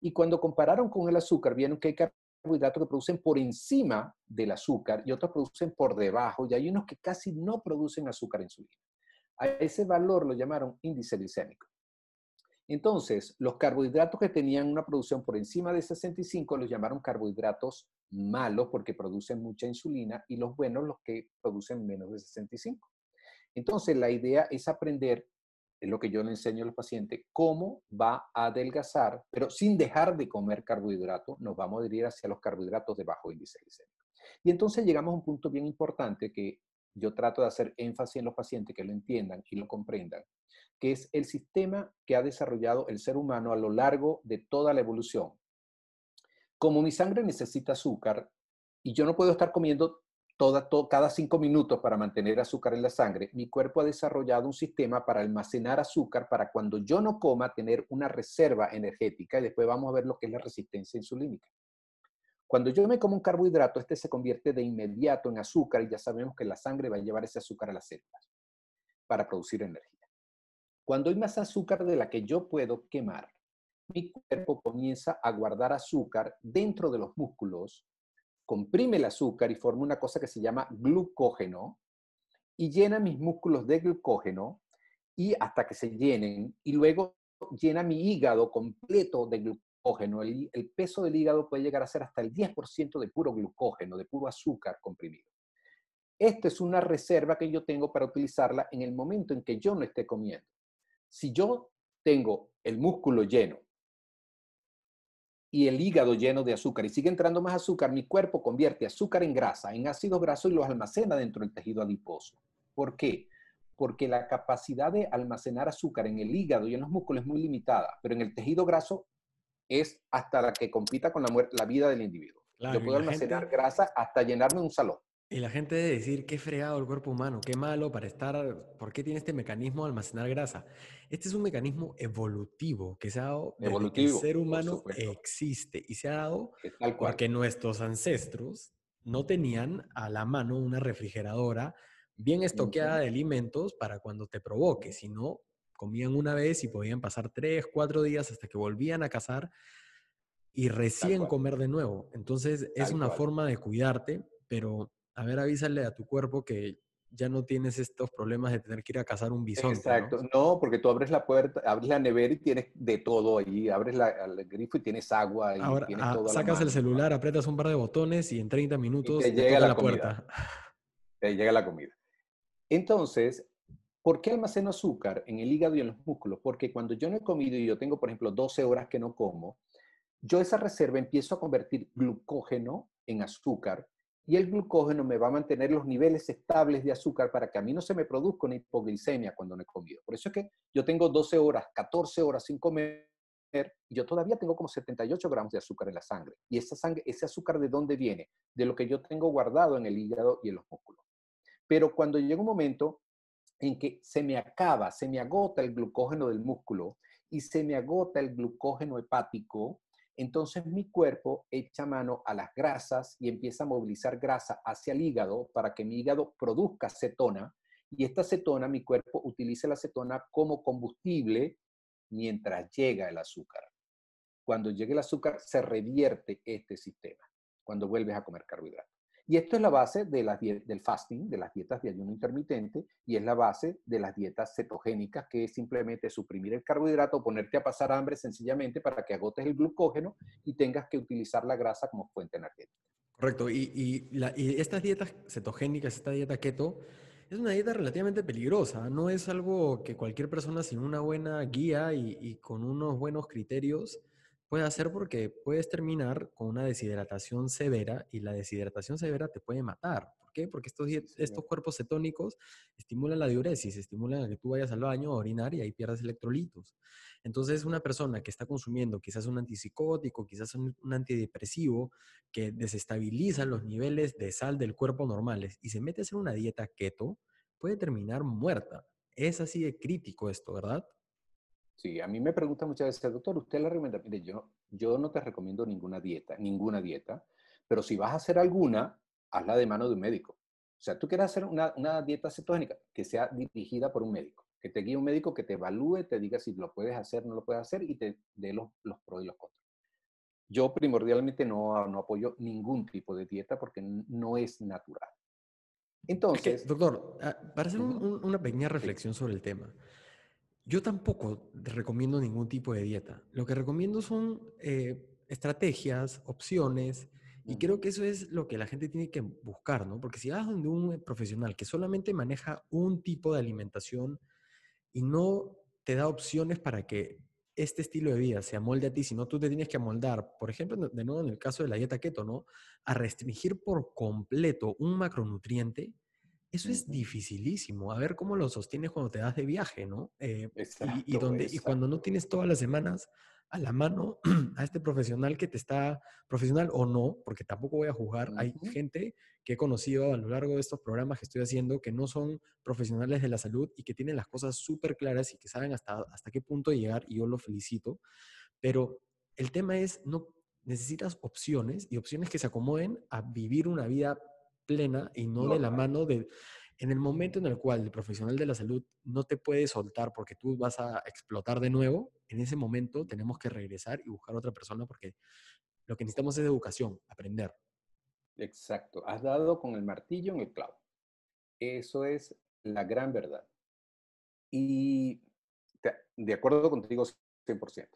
Y cuando compararon con el azúcar, vieron que hay carbohidratos que producen por encima del azúcar y otros producen por debajo, y hay unos que casi no producen azúcar en su vida. A ese valor lo llamaron índice glicémico. Entonces, los carbohidratos que tenían una producción por encima de 65 los llamaron carbohidratos malos porque producen mucha insulina y los buenos los que producen menos de 65. Entonces, la idea es aprender, es lo que yo le enseño al paciente, cómo va a adelgazar, pero sin dejar de comer carbohidratos, nos vamos a dirigir hacia los carbohidratos de bajo índice glicémico. Y entonces llegamos a un punto bien importante que yo trato de hacer énfasis en los pacientes que lo entiendan y lo comprendan, que es el sistema que ha desarrollado el ser humano a lo largo de toda la evolución. Como mi sangre necesita azúcar y yo no puedo estar comiendo toda, cada cinco minutos para mantener azúcar en la sangre, mi cuerpo ha desarrollado un sistema para almacenar azúcar para cuando yo no coma tener una reserva energética y después vamos a ver lo que es la resistencia insulínica. Cuando yo me como un carbohidrato, este se convierte de inmediato en azúcar y ya sabemos que la sangre va a llevar ese azúcar a las células para producir energía. Cuando hay más azúcar de la que yo puedo quemar, mi cuerpo comienza a guardar azúcar dentro de los músculos, comprime el azúcar y forma una cosa que se llama glucógeno y llena mis músculos de glucógeno y hasta que se llenen y luego llena mi hígado completo de glucógeno glucógeno. El, peso del hígado puede llegar a ser hasta el 10% de puro glucógeno, de puro azúcar comprimido. Esta es una reserva que yo tengo para utilizarla en el momento en que yo no esté comiendo. Si yo tengo el músculo lleno y el hígado lleno de azúcar y sigue entrando más azúcar, mi cuerpo convierte azúcar en grasa, en ácido graso y los almacena dentro del tejido adiposo. ¿Por qué? Porque la capacidad de almacenar azúcar en el hígado y en los músculos es muy limitada, pero en el tejido graso es hasta la que compita con la, la vida del individuo. Yo puedo almacenar grasa hasta llenarme un salón. Y la gente debe decir, qué fregado el cuerpo humano, qué malo para estar, ¿por qué tiene este mecanismo de almacenar grasa? Este es un mecanismo evolutivo que se ha dado desde que el ser humano existe y se ha dado porque nuestros ancestros no tenían a la mano una refrigeradora bien estoqueada de alimentos para cuando te provoque, sino comían una vez y podían pasar tres, cuatro días hasta que volvían a cazar y recién comer de nuevo. Entonces es una forma de cuidarte, pero a ver, avísale a tu cuerpo que ya no tienes estos problemas de tener que ir a cazar un bisonte. Exacto, ¿no? porque tú abres la puerta, abres la nevera y tienes de todo ahí, abres la, el grifo y tienes agua y Ahora, tienes ah, todo. Sacas el celular, apretas un par de botones y en 30 minutos te llega la, puerta. Te llega la comida. Entonces, ¿Por qué almaceno azúcar en el hígado y en los músculos? Porque cuando yo no he comido y yo tengo, por ejemplo, 12 horas que no como, yo esa reserva empiezo a convertir glucógeno en azúcar y el glucógeno me va a mantener los niveles estables de azúcar para que a mí no se me produzca una hipoglicemia cuando no he comido. Por eso es que yo tengo 12 horas, 14 horas sin comer y yo todavía tengo como 78 gramos de azúcar en la sangre. ¿Y esa sangre, ese azúcar de dónde viene? De lo que yo tengo guardado en el hígado y en los músculos. Pero cuando llega un momento en que se me acaba, se me agota el glucógeno del músculo y se me agota el glucógeno hepático, entonces mi cuerpo echa mano a las grasas y empieza a movilizar grasa hacia el hígado para que mi hígado produzca cetona y esta cetona, mi cuerpo utiliza la cetona como combustible mientras llega el azúcar. Cuando llegue el azúcar se revierte este sistema, cuando vuelves a comer carbohidratos. Y esto es la base de las del fasting, de las dietas de ayuno intermitente, y es la base de las dietas cetogénicas, que es simplemente suprimir el carbohidrato, ponerte a pasar hambre sencillamente para que agotes el glucógeno y tengas que utilizar la grasa como fuente energética. Correcto. Y, estas dietas cetogénicas, esta dieta keto, es una dieta relativamente peligrosa. No es algo que cualquier persona sin una buena guía y con unos buenos criterios Puede hacer porque puedes terminar con una deshidratación severa y la deshidratación severa te puede matar. ¿Por qué? Porque estos, estos cuerpos cetónicos estimulan la diuresis, estimulan a que tú vayas al baño a orinar y ahí pierdas electrolitos. Entonces, una persona que está consumiendo quizás un antipsicótico, quizás un, un antidepresivo que desestabiliza los niveles de sal del cuerpo normales y se mete a hacer una dieta keto, puede terminar muerta Es así de crítico esto, ¿verdad? Sí, a mí me preguntan muchas veces, doctor, ¿usted la recomienda? Mire, yo, yo no te recomiendo ninguna dieta, ninguna dieta, pero si vas a hacer alguna, hazla de mano de un médico. O sea, tú quieres hacer una, una dieta cetogénica que sea dirigida por un médico, que te guíe un médico que te evalúe, te diga si lo puedes hacer, no lo puedes hacer y te dé los, los pros y los contras. Yo primordialmente no, no apoyo ningún tipo de dieta porque no es natural. Entonces... doctor, ah, para hacer una pequeña reflexión sobre el tema, yo tampoco recomiendo ningún tipo de dieta. Lo que recomiendo son eh, estrategias, opciones, y creo que eso es lo que la gente tiene que buscar, ¿no? Porque si vas donde un profesional que solamente maneja un tipo de alimentación y no te da opciones para que este estilo de vida se amolde a ti, sino tú te tienes que amoldar, por ejemplo, de nuevo en el caso de la dieta keto, ¿no? A restringir por completo un macronutriente, eso es dificilísimo. A ver cómo lo sostienes cuando te das de viaje, ¿no? Eh, y, donde, y cuando no tienes todas las semanas a la mano a este profesional que te está, profesional o no, porque tampoco voy a juzgar, hay gente que he conocido a lo largo de estos programas que estoy haciendo que no son profesionales de la salud y que tienen las cosas súper claras y que saben hasta, hasta qué punto llegar y yo lo felicito, pero el tema es, no necesitas opciones y opciones que se acomoden a vivir una vida plena y no de la mano de, en el momento en el cual el profesional de la salud no te puede soltar porque tú vas a explotar de nuevo, en ese momento tenemos que regresar y buscar otra persona porque lo que necesitamos es educación, aprender. Exacto, has dado con el martillo en el clavo. Eso es la gran verdad. Y de acuerdo contigo 100%.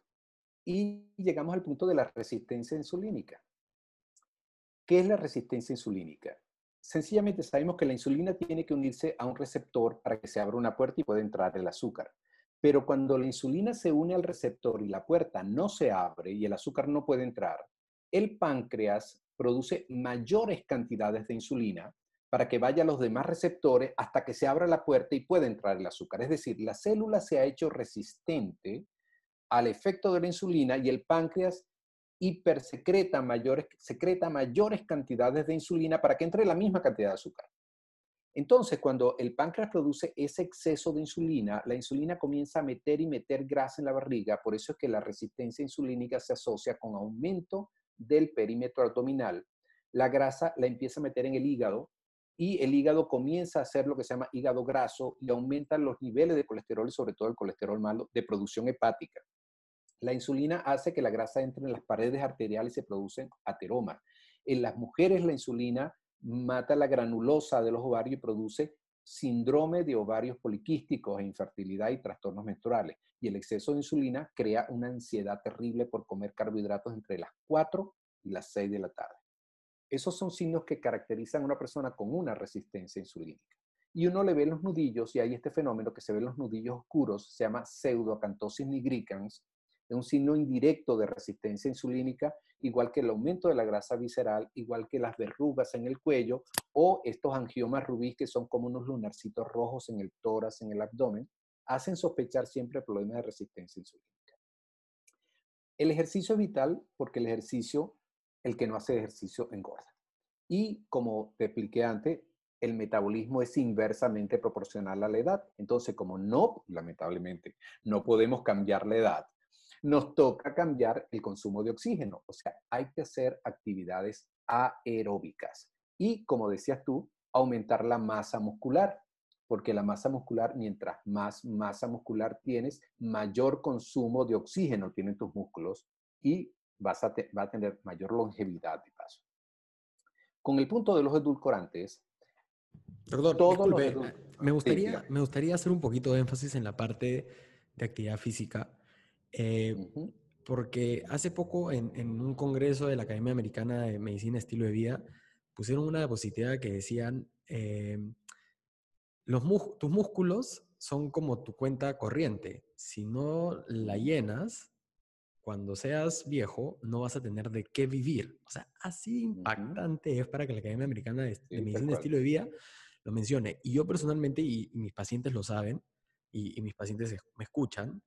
Y llegamos al punto de la resistencia insulínica. ¿Qué es la resistencia insulínica? Sencillamente sabemos que la insulina tiene que unirse a un receptor para que se abra una puerta y pueda entrar el azúcar. Pero cuando la insulina se une al receptor y la puerta no se abre y el azúcar no puede entrar, el páncreas produce mayores cantidades de insulina para que vaya a los demás receptores hasta que se abra la puerta y pueda entrar el azúcar. Es decir, la célula se ha hecho resistente al efecto de la insulina y el páncreas hipersecreta mayores, secreta mayores cantidades de insulina para que entre la misma cantidad de azúcar. Entonces, cuando el páncreas produce ese exceso de insulina, la insulina comienza a meter y meter grasa en la barriga, por eso es que la resistencia insulínica se asocia con aumento del perímetro abdominal. La grasa la empieza a meter en el hígado y el hígado comienza a hacer lo que se llama hígado graso y aumentan los niveles de colesterol y sobre todo el colesterol malo de producción hepática. La insulina hace que la grasa entre en las paredes arteriales y se producen ateromas. En las mujeres la insulina mata la granulosa de los ovarios y produce síndrome de ovarios poliquísticos e infertilidad y trastornos menstruales. Y el exceso de insulina crea una ansiedad terrible por comer carbohidratos entre las 4 y las 6 de la tarde. Esos son signos que caracterizan a una persona con una resistencia insulínica. Y uno le ve los nudillos y hay este fenómeno que se ve en los nudillos oscuros, se llama pseudoacantosis nigricans, un signo indirecto de resistencia insulínica, igual que el aumento de la grasa visceral, igual que las verrugas en el cuello o estos angiomas rubí que son como unos lunarcitos rojos en el tórax, en el abdomen, hacen sospechar siempre problemas de resistencia insulínica. El ejercicio es vital porque el ejercicio, el que no hace ejercicio, engorda. Y como te expliqué antes, el metabolismo es inversamente proporcional a la edad. Entonces, como no, lamentablemente, no podemos cambiar la edad, nos toca cambiar el consumo de oxígeno. O sea, hay que hacer actividades aeróbicas. Y, como decías tú, aumentar la masa muscular, porque la masa muscular, mientras más masa muscular tienes, mayor consumo de oxígeno tienen tus músculos y vas a, va a tener mayor longevidad de paso. Con el punto de los edulcorantes, todos me, gustaría, me gustaría hacer un poquito de énfasis en la parte de actividad física eh, porque hace poco en, un congreso de la Academia Americana de Medicina Estilo de Vida pusieron una diapositiva que decían, eh, los tus músculos son como tu cuenta corriente. Si no la llenas, cuando seas viejo, no vas a tener de qué vivir. O sea, así impactante es para que la Academia Americana de, Medicina Estilo de Vida lo mencione. Y yo personalmente, y, mis pacientes lo saben, y mis pacientes me escuchan,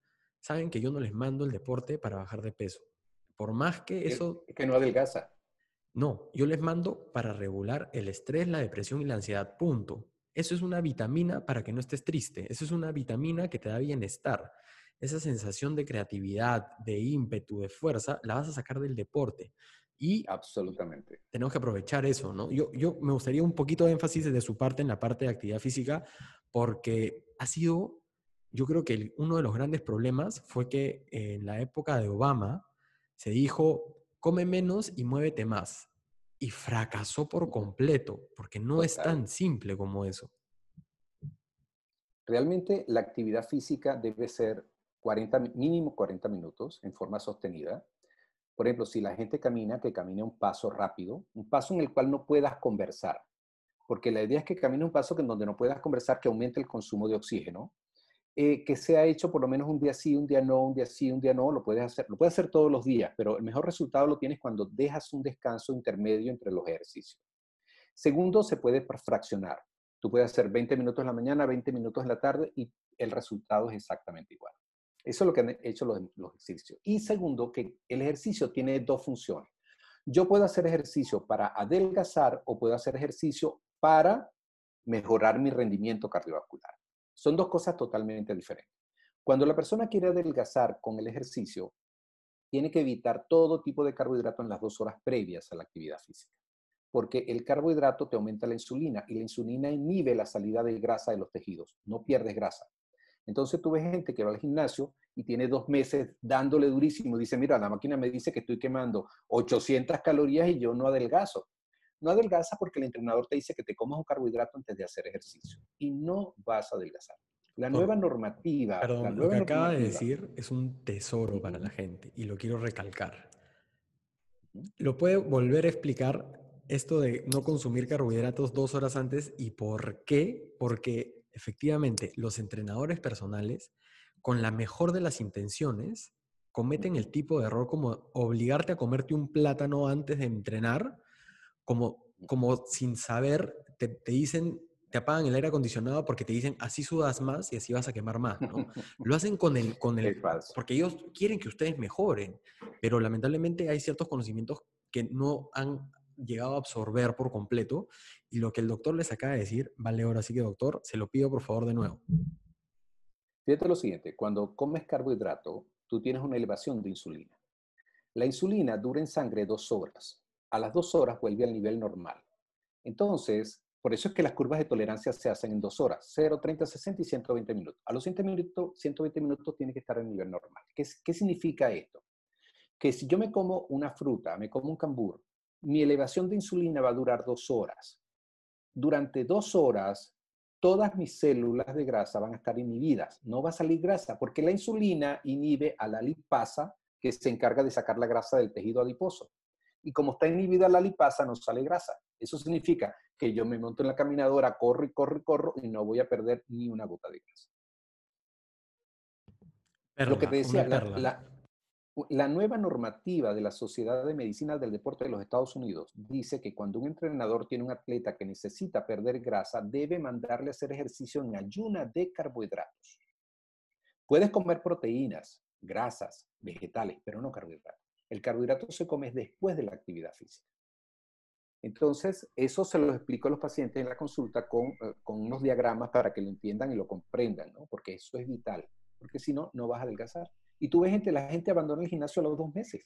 saben que yo no les mando el deporte para bajar de peso. Por más que eso... Es que no adelgaza. No, yo les mando para regular el estrés, la depresión y la ansiedad, punto. Eso es una vitamina para que no estés triste. Eso es una vitamina que te da bienestar. Esa sensación de creatividad, de ímpetu, de fuerza, la vas a sacar del deporte. Y absolutamente. Tenemos que aprovechar eso, ¿no? Yo, yo me gustaría un poquito de énfasis de su parte en la parte de actividad física, porque ha sido, yo creo que uno de los grandes problemas fue que en la época de Obama se dijo, come menos y muévete más. Y fracasó por completo, porque no es tan simple como eso. Realmente la actividad física debe ser 40, mínimo 40 minutos en forma sostenida por ejemplo, si la gente camina, que camine un paso rápido, un paso en el cual no puedas conversar, porque la idea es que camine un paso en donde no puedas conversar, que aumente el consumo de oxígeno, eh, que sea hecho por lo menos un día sí, un día no, un día sí, un día no, lo puedes hacer, lo puedes hacer todos los días, pero el mejor resultado lo tienes cuando dejas un descanso intermedio entre los ejercicios. Segundo, se puede fraccionar. Tú puedes hacer 20 minutos en la mañana, 20 minutos en la tarde y el resultado es exactamente igual. Eso es lo que han hecho los, ejercicios. Y segundo, que el ejercicio tiene dos funciones. Yo puedo hacer ejercicio para adelgazar o puedo hacer ejercicio para mejorar mi rendimiento cardiovascular. Son dos cosas totalmente diferentes. Cuando la persona quiere adelgazar con el ejercicio, tiene que evitar todo tipo de carbohidrato en las dos horas previas a la actividad física, porque el carbohidrato te aumenta la insulina y la insulina inhibe la salida de grasa de los tejidos, no pierdes grasa. Entonces tú ves gente que va al gimnasio y tiene dos meses dándole durísimo. Dice, mira, la máquina me dice que estoy quemando 800 calorías y yo no adelgazo. No adelgaza porque el entrenador te dice que te comas un carbohidrato antes de hacer ejercicio y no vas a adelgazar. La nueva normativa. Perdón, lo que acaba de decir es un tesoro para la gente y lo quiero recalcar. ¿Lo puede volver a explicar esto de no consumir carbohidratos dos horas antes y por qué? Porque efectivamente, los entrenadores personales, con la mejor de las intenciones, cometen el tipo de error como obligarte a comerte un plátano antes de entrenar, como, como sin saber, te, dicen, te apagan el aire acondicionado porque te dicen, así sudas más y así vas a quemar más, ¿no? Lo hacen con el, con el, porque ellos quieren que ustedes mejoren, pero lamentablemente hay ciertos conocimientos que no han llegado a absorber por completo y lo que el doctor les acaba de decir vale ahora sí que doctor, se lo pido por favor de nuevo. Fíjate lo siguiente, cuando comes carbohidrato, tú tienes una elevación de insulina. La insulina dura en sangre dos horas. A las dos horas vuelve al nivel normal. Entonces, por eso es que las curvas de tolerancia se hacen en dos horas, 0, 30, 60 y 120 minutos. A los 120 minutos, 120 minutos tiene que estar en nivel normal. ¿Qué, ¿Qué significa esto? Que si yo me como una fruta, me como un cambur, mi elevación de insulina va a durar dos horas. Durante dos horas, todas mis células de grasa van a estar inhibidas. No va a salir grasa porque la insulina inhibe a la lipasa que se encarga de sacar la grasa del tejido adiposo. Y como está inhibida la lipasa, no sale grasa. Eso significa que yo me monto en la caminadora, corro y corro y corro y no voy a perder ni una gota de grasa. Lo que te decía, la, la nueva normativa de la Sociedad de Medicina del Deporte de los Estados Unidos dice que cuando un entrenador tiene un atleta que necesita perder grasa, debe mandarle a hacer ejercicio en ayuna de carbohidratos. Puedes comer proteínas, grasas, vegetales, pero no carbohidratos. El carbohidrato se come después de la actividad física. Entonces, eso se lo explico a los pacientes en la consulta con, eh, con unos diagramas para que lo entiendan y lo comprendan, ¿no? porque eso es vital, porque si no, no vas a adelgazar. Y tú ves gente, la gente abandona el gimnasio a los dos meses.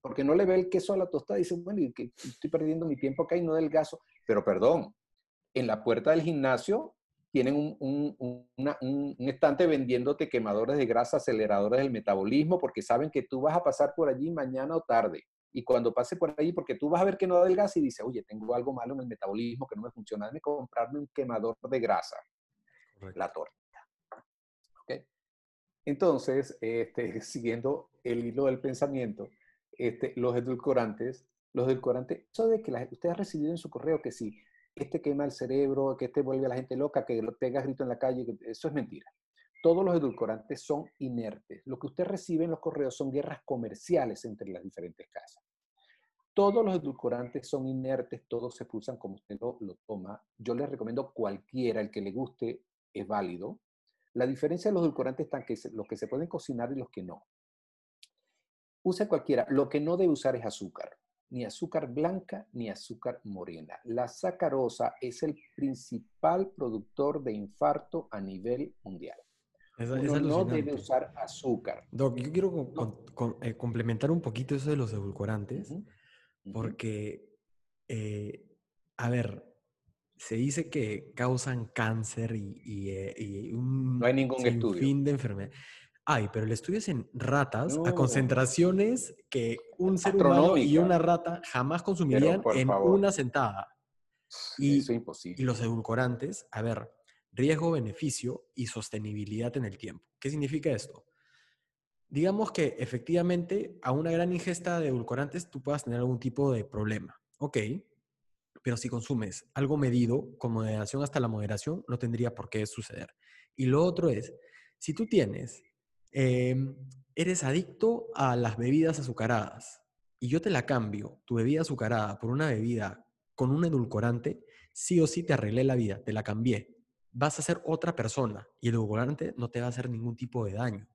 porque no le ve el queso a la tostada y dice, bueno, y que estoy perdiendo mi tiempo acá y no del gaso. Pero perdón, en la puerta del gimnasio tienen un, un, estante vendiéndote quemadores de grasa, aceleradores del metabolismo, porque saben que tú vas a pasar por allí mañana o tarde. Y cuando pase por allí, porque tú vas a ver que no da el gas y dices, oye, tengo algo malo en el metabolismo que no me funciona, déjame comprarme un quemador de grasa. La torta. Entonces, este, siguiendo el hilo del pensamiento, este, los edulcorantes, los edulcorantes, eso de que la, usted ha recibido en su correo que si este quema el cerebro, que este vuelve a la gente loca, que pega grito en la calle, eso es mentira. Todos los edulcorantes son inertes. Lo que usted recibe en los correos son guerras comerciales entre las diferentes casas. Todos los edulcorantes son inertes, todos se pulsan como usted lo, toma. Yo les recomiendo cualquiera, el que le guste es válido. La diferencia de los edulcorantes están que los que se pueden cocinar y los que no. Use cualquiera. Lo que no debe usar es azúcar. Ni azúcar blanca ni azúcar morena. La sacarosa es el principal productor de infarto a nivel mundial. Uno no debe usar azúcar. Doc, yo quiero eh, complementar un poquito eso de los edulcorantes, porque, eh, a ver, se dice que causan cáncer y, eh, un no hay ningún estudio. fin de enfermedad. Ay, pero el estudio es en ratas a concentraciones que un ser humano y una rata jamás consumirían en una sentada. Y, Eso es imposible. Y los edulcorantes, a ver, riesgo, beneficio y sostenibilidad en el tiempo. ¿Qué significa esto? Digamos que efectivamente a una gran ingesta de edulcorantes tú puedas tener algún tipo de problema. Ok, pero si consumes algo medido, con moderación hasta la moderación, no tendría por qué suceder. Y lo otro es, si tú tienes Em, eres adicto a las bebidas azucaradas y yo te la cambio, tu bebida azucarada, por una bebida con un edulcorante, sí o sí te arreglé la vida, te la cambié. Vas a ser otra persona y el edulcorante no te va a hacer ningún tipo de daño.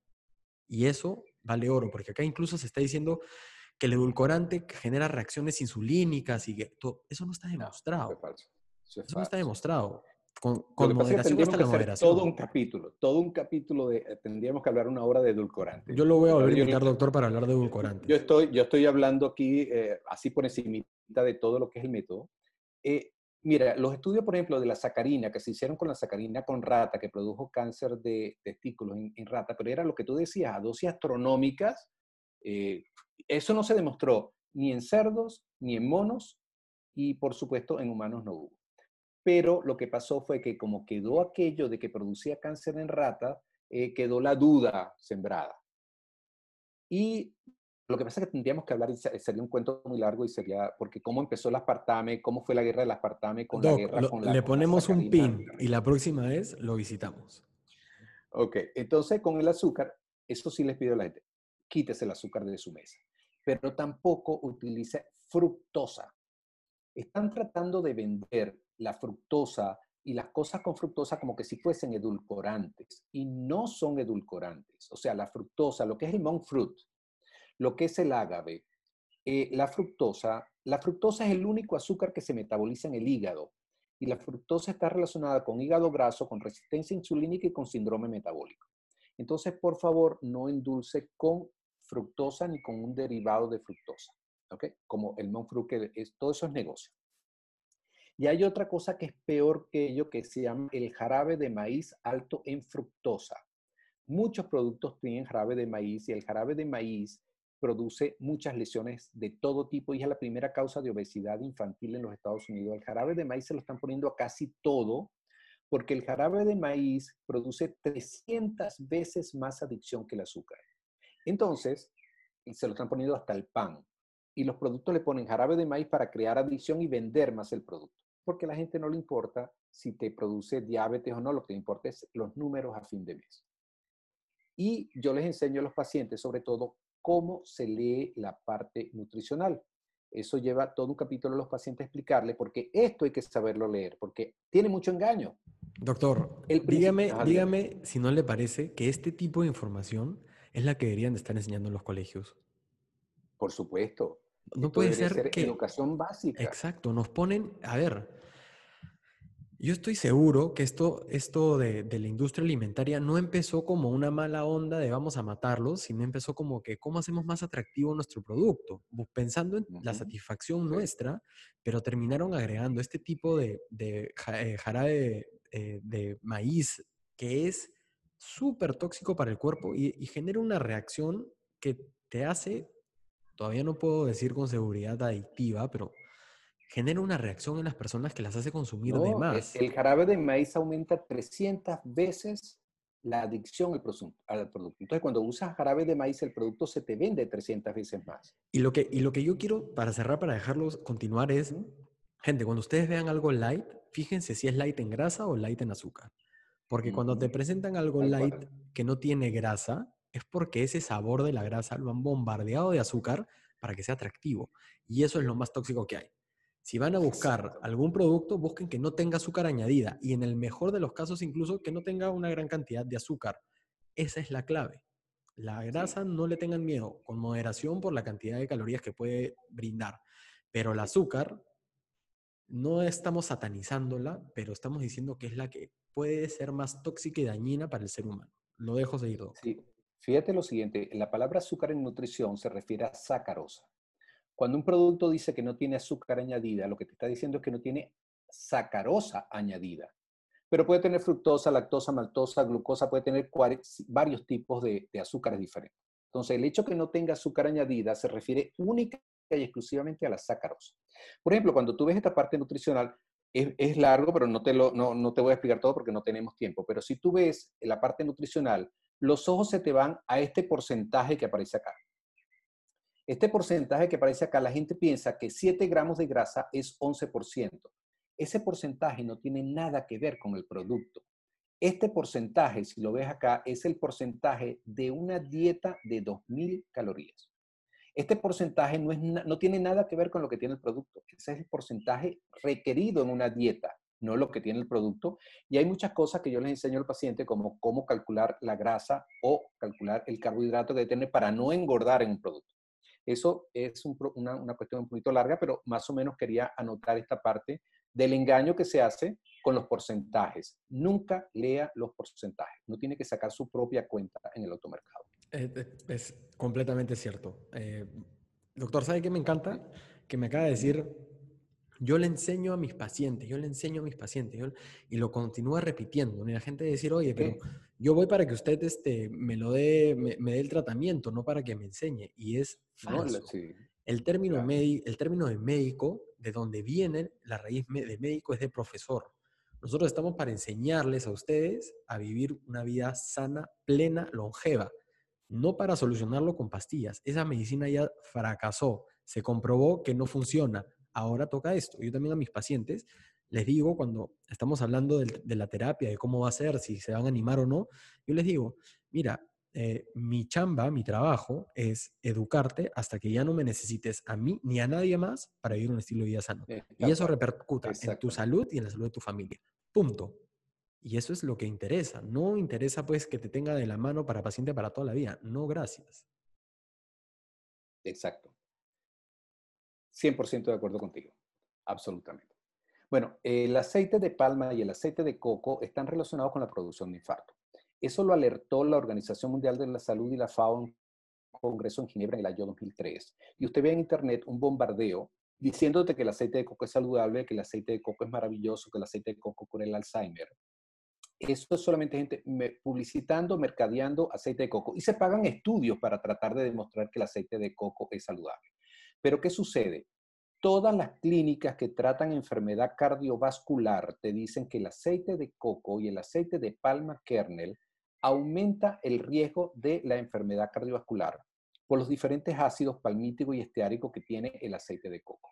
Y eso vale oro, porque acá incluso se está diciendo que el edulcorante genera reacciones insulínicas y que todo, eso no está demostrado. Eso, no está demostrado. Con, con moderación que la moderación. Todo un capítulo, todo un capítulo de, eh, tendríamos que hablar una hora de edulcorante. Yo lo voy a volver a invitar, doctor, para hablar de edulcorante. Yo estoy, yo estoy hablando aquí, eh, así por encima de todo lo que es el método. Eh, mira, los estudios, por ejemplo, de la sacarina, que se hicieron con la sacarina con rata, que produjo cáncer de testículos en, rata, pero era lo que tú decías, a dosis astronómicas, eso no se demostró ni en cerdos, ni en monos, y por supuesto en humanos no hubo pero lo que pasó fue que como quedó aquello de que producía cáncer en rata, eh, quedó la duda sembrada. Y lo que pasa es que tendríamos que hablar, sería un cuento muy largo y sería, porque cómo empezó el aspartame, cómo fue la guerra del aspartame con la guerra con la... Le ponemos un pin y la próxima vez lo visitamos. Ok, entonces con el azúcar, eso sí les pido a la gente, quítese el azúcar de su mesa, pero tampoco utilice fructosa. Están tratando de vender la fructosa y las cosas con fructosa como que si fuesen edulcorantes y no son edulcorantes. O sea, la fructosa, lo que es el monk fruit, lo que es el ágave, eh, la fructosa, la fructosa es el único azúcar que se metaboliza en el hígado y la fructosa está relacionada con hígado graso, con resistencia insulínica y con síndrome metabólico. Entonces, por favor, no endulce con fructosa ni con un derivado de fructosa, ¿ok? Como el monk fruit, que es, todo eso es negocio. Y hay otra cosa que es peor que ello, que se llama el jarabe de maíz alto en fructosa. Muchos productos tienen jarabe de maíz y el jarabe de maíz produce muchas lesiones de todo tipo y es la primera causa de obesidad infantil en los Estados Unidos. El jarabe de maíz se lo están poniendo a casi todo porque el jarabe de maíz produce 300 veces más adicción que el azúcar. Entonces, se lo están poniendo hasta el pan. Y los productos le ponen jarabe de maíz para crear adicción y vender más el producto porque a la gente no le importa si te produce diabetes o no, lo que le importa es los números a fin de mes. Y yo les enseño a los pacientes, sobre todo, cómo se lee la parte nutricional. Eso lleva todo un capítulo a los pacientes a explicarle, porque esto hay que saberlo leer, porque tiene mucho engaño. Doctor, dígame, dígame si no le parece que este tipo de información es la que deberían de estar enseñando en los colegios. Por supuesto. No puede ser, que... Educación básica. Exacto, nos ponen, a ver, yo estoy seguro que esto, esto de, la industria alimentaria no empezó como una mala onda de vamos a matarlos, sino empezó como que cómo hacemos más atractivo nuestro producto, pensando en la satisfacción nuestra, pero terminaron agregando este tipo de, de eh, jarabe eh, de maíz que es súper tóxico para el cuerpo y, y genera una reacción que te hace, todavía no puedo decir con seguridad adictiva, pero genera una reacción en las personas que las hace consumir de más. El jarabe de maíz aumenta 300 veces la adicción al, producto. Entonces, cuando usas jarabe de maíz, el producto se te vende 300 veces más. Y lo que, y lo que yo quiero, para cerrar, para dejarlos continuar, es, gente, cuando ustedes vean algo light, fíjense si es light en grasa o light en azúcar. Porque cuando te presentan algo light que no tiene grasa, es porque ese sabor de la grasa lo han bombardeado de azúcar para que sea atractivo. Y eso es lo más tóxico que hay. Si van a buscar algún producto, busquen que no tenga azúcar añadida y en el mejor de los casos incluso que no tenga una gran cantidad de azúcar. Esa es la clave. La grasa no le tengan miedo, con moderación por la cantidad de calorías que puede brindar. Pero el azúcar, no estamos satanizándola, pero estamos diciendo que es la que puede ser más tóxica y dañina para el ser humano. Lo dejo seguir. Sí, fíjate lo siguiente, la palabra azúcar en nutrición se refiere a sacarosa. Cuando un producto dice que no tiene azúcar añadida, lo que te está diciendo es que no tiene sacarosa añadida. Pero puede tener fructosa, lactosa, maltosa, glucosa, puede tener varios tipos de, de azúcares diferentes. Entonces, el hecho que no tenga azúcar añadida se refiere única y exclusivamente a la sacarosa. Por ejemplo, cuando tú ves esta parte nutricional, es, largo, pero no te, voy a explicar todo porque no tenemos tiempo. Pero si tú ves la parte nutricional, los ojos se te van a este porcentaje que aparece acá. Este porcentaje que aparece acá, la gente piensa que 7 gramos de grasa es 11%. Ese porcentaje no tiene nada que ver con el producto. Este porcentaje, si lo ves acá, es el porcentaje de una dieta de 2.000 calorías. Este porcentaje no, es, no tiene nada que ver con lo que tiene el producto. Ese es el porcentaje requerido en una dieta, no lo que tiene el producto. Y hay muchas cosas que yo les enseño al paciente, como cómo calcular la grasa o calcular el carbohidrato que tiene para no engordar en un producto. Eso es una, una cuestión un poquito larga, pero más o menos quería anotar esta parte del engaño que se hace con los porcentajes. Nunca lea los porcentajes. No tiene que sacar su propia cuenta en el automercado. Es, completamente cierto. Eh, doctor, ¿sabe qué me encanta? Que me acaba de decir, yo le enseño a mis pacientes, yo le enseño a mis pacientes, y lo continúa repitiendo. Y la gente decir, oye, pero yo voy para que usted este, me lo dé, me, dé el tratamiento, no para que me enseñe. Y es falso. El término, el término de médico, de donde viene la raíz de médico, es de profesor. Nosotros estamos para enseñarles a ustedes a vivir una vida sana, plena, longeva, no para solucionarlo con pastillas. Esa medicina ya fracasó, se comprobó que no funciona. Ahora toca esto. Yo también a mis pacientes les digo cuando estamos hablando de, la terapia, de cómo va a ser, si se van a animar o no, yo les digo, mira, eh, mi chamba, mi trabajo es educarte hasta que ya no me necesites a mí ni a nadie más para vivir un estilo de vida sano. Y eso repercuta en tu salud y en la salud de tu familia. Punto. Y eso es lo que interesa. No interesa pues que te tenga de la mano para paciente para toda la vida. No, gracias. Exacto. 100% de acuerdo contigo. Absolutamente. Bueno, el aceite de palma y el aceite de coco están relacionados con la producción de infarto. Eso lo alertó la Organización Mundial de la Salud y la FAO en un congreso en Ginebra en el año 2003. Y usted ve en internet un bombardeo diciéndote que el aceite de coco es saludable, que el aceite de coco es maravilloso, que el aceite de coco cura el Alzheimer. Eso es solamente gente publicitando, mercadeando aceite de coco. Y se pagan estudios para tratar de demostrar que el aceite de coco es saludable. Pero ¿qué sucede? Todas las clínicas que tratan enfermedad cardiovascular te dicen que el aceite de coco y el aceite de palma kernel aumenta el riesgo de la enfermedad cardiovascular por los diferentes ácidos palmítico y esteárico que tiene el aceite de coco.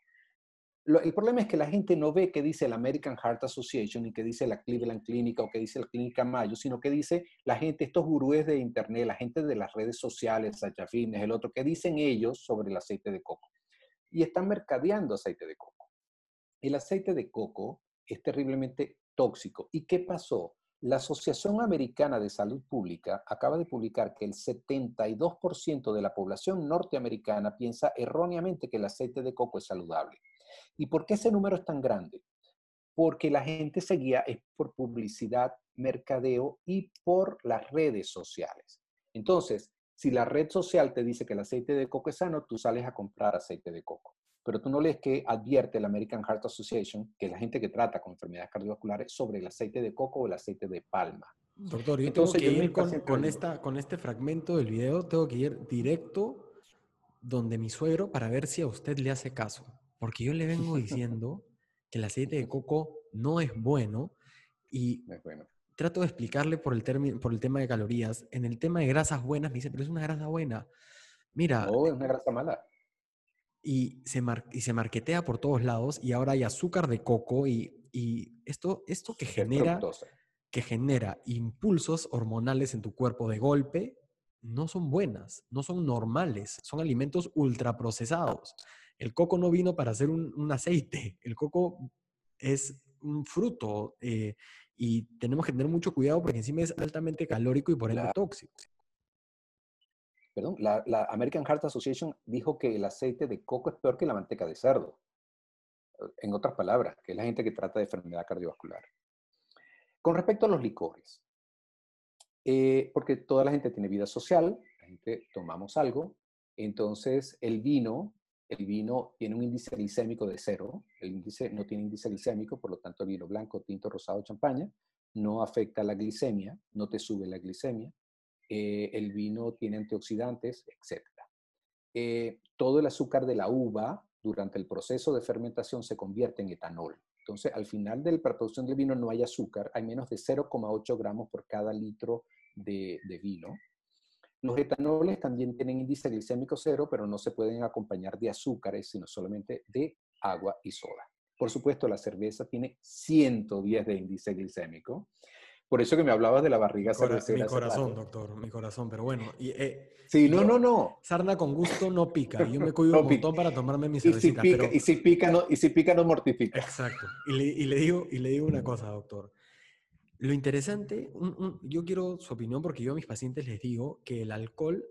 el problema es que la gente no ve qué dice la American Heart Association y qué dice la Cleveland Clinic o qué dice la Clínica Mayo, sino que dice la gente, estos gurúes de Internet, la gente de las redes sociales, Sachafines, el otro, qué dicen ellos sobre el aceite de coco. Y están mercadeando aceite de coco. El aceite de coco es terriblemente tóxico. ¿Y qué pasó? La Asociación Americana de Salud Pública acaba de publicar que el 72% de la población norteamericana piensa erróneamente que el aceite de coco es saludable. ¿Y por qué ese número es tan grande? Porque la gente se guía es por publicidad, mercadeo y por las redes sociales. Entonces, si la red social te dice que el aceite de coco es sano, tú sales a comprar aceite de coco pero tú no lees que advierte la American Heart Association, que es la gente que trata con enfermedades cardiovasculares, sobre el aceite de coco o el aceite de palma. Doctor, yo tengo que ir con, esta, con este fragmento del video, tengo que ir directo donde mi suegro para ver si a usted le hace caso. Porque yo le vengo diciendo que el aceite de coco no es bueno y trato de explicarle por el, por el tema de calorías. En el tema de grasas buenas me dice, pero es una grasa buena. Mira. No, es una grasa mala y se, y se marquetea por todos lados y ahora hay azúcar de coco y, esto, esto que, genera, que genera impulsos hormonales en tu cuerpo de golpe no son buenas, no son normales, son alimentos ultraprocesados. El coco no vino para hacer un, aceite, el coco es un fruto eh, y tenemos que tener mucho cuidado porque encima es altamente calórico y por ende tóxico perdón, la, American Heart Association dijo que el aceite de coco es peor que la manteca de cerdo. en otras palabras, que es la gente que trata de enfermedad cardiovascular. Con respecto a los licores, eh, porque toda la gente tiene vida social, la gente tomamos algo, entonces el vino, el vino tiene un índice glicémico de cero, el índice no tiene índice glicémico, por lo tanto el vino blanco, tinto, rosado, champaña, no afecta la glicemia, no te sube la glicemia, eh, el vino tiene antioxidantes, etc. Eh, todo el azúcar de la uva durante el proceso de fermentación se convierte en etanol. Entonces, al final de la producción del vino no hay azúcar, hay menos de 0,8 gramos por cada litro de, de, vino. Los etanoles también tienen índice glicémico cero, pero no se pueden acompañar de azúcares, sino solamente de agua y soda. Por supuesto, la cerveza tiene 110 de índice glicémico. Por eso que me hablabas de la barriga cervecera. Mi corazón, doctor, mi corazón. Pero bueno. Y, eh, sí, no, no, no. Sarna con gusto no pica. Yo me cuido un montón para tomarme mi cervecita. Y si pica, y si pica, no, y si pica, no mortifica. Exacto. Y le, y le, digo, y le digo una cosa, doctor. Lo interesante, yo quiero su opinión porque yo a mis pacientes les digo que el alcohol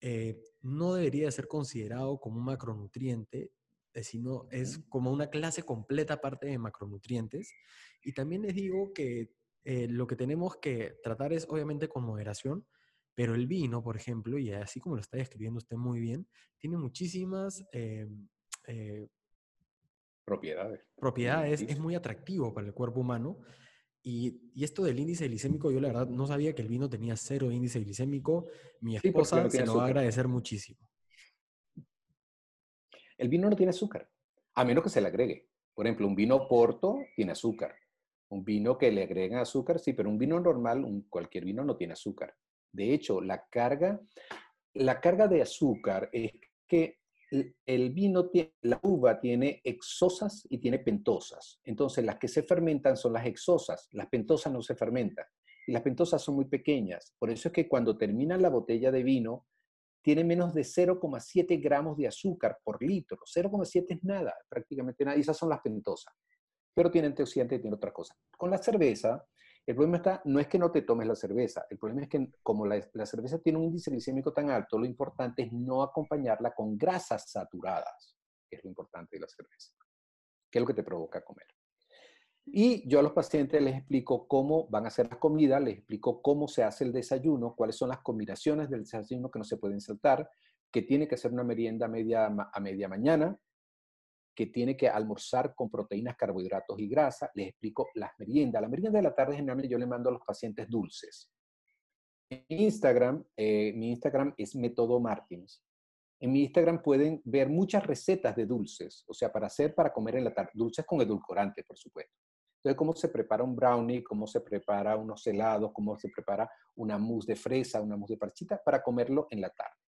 eh, no debería ser considerado como un macronutriente eh, sino es como una clase completa aparte de macronutrientes. Y también les digo que eh, lo que tenemos que tratar es obviamente con moderación, pero el vino, por ejemplo, y así como lo está describiendo usted muy bien, tiene muchísimas eh, propiedades. Propiedades, es muy atractivo para el cuerpo humano. Y, y, esto del índice glicémico, yo la verdad no sabía que el vino tenía cero índice glicémico. Mi esposa se lo va a agradecer muchísimo. El vino no tiene azúcar, a menos que se le agregue. Por ejemplo, un vino porto tiene azúcar. Un vino que le agregan azúcar, sí, pero un vino normal, un, cualquier vino no tiene azúcar. De hecho, la carga, la carga de azúcar es que el vino, la uva tiene exosas y tiene pentosas. Entonces, las que se fermentan son las exosas, las pentosas no se fermentan. Y las pentosas son muy pequeñas. Por eso es que cuando termina la botella de vino, tiene menos de 0,7 gramos de azúcar por litro. 0,7 es nada, prácticamente nada. Y esas son las pentosas. Pero tiene antioxidantes y tiene otra cosa. Con la cerveza, el problema está, no es que no te tomes la cerveza, el problema es que como la, cerveza tiene un índice glicémico tan alto, lo importante es no acompañarla con grasas saturadas, que es lo importante de la cerveza, que es lo que te provoca comer. Y yo a los pacientes les explico cómo van a hacer las comidas, les explico cómo se hace el desayuno, cuáles son las combinaciones del desayuno que no se pueden saltar, que tiene que hacer una merienda media, a media mañana, que tiene que almorzar con proteínas, carbohidratos y grasa. Les explico las meriendas. La merienda de la tarde generalmente yo le mando a los pacientes dulces. En Instagram, eh, mi Instagram es Método Martins. En mi Instagram pueden ver muchas recetas de dulces, o sea, para hacer, para comer en la tarde. Dulces con edulcorante, por supuesto. Entonces, cómo se prepara un brownie, cómo se prepara unos helados, cómo se prepara una mousse de fresa, una mousse de parchita para comerlo en la tarde.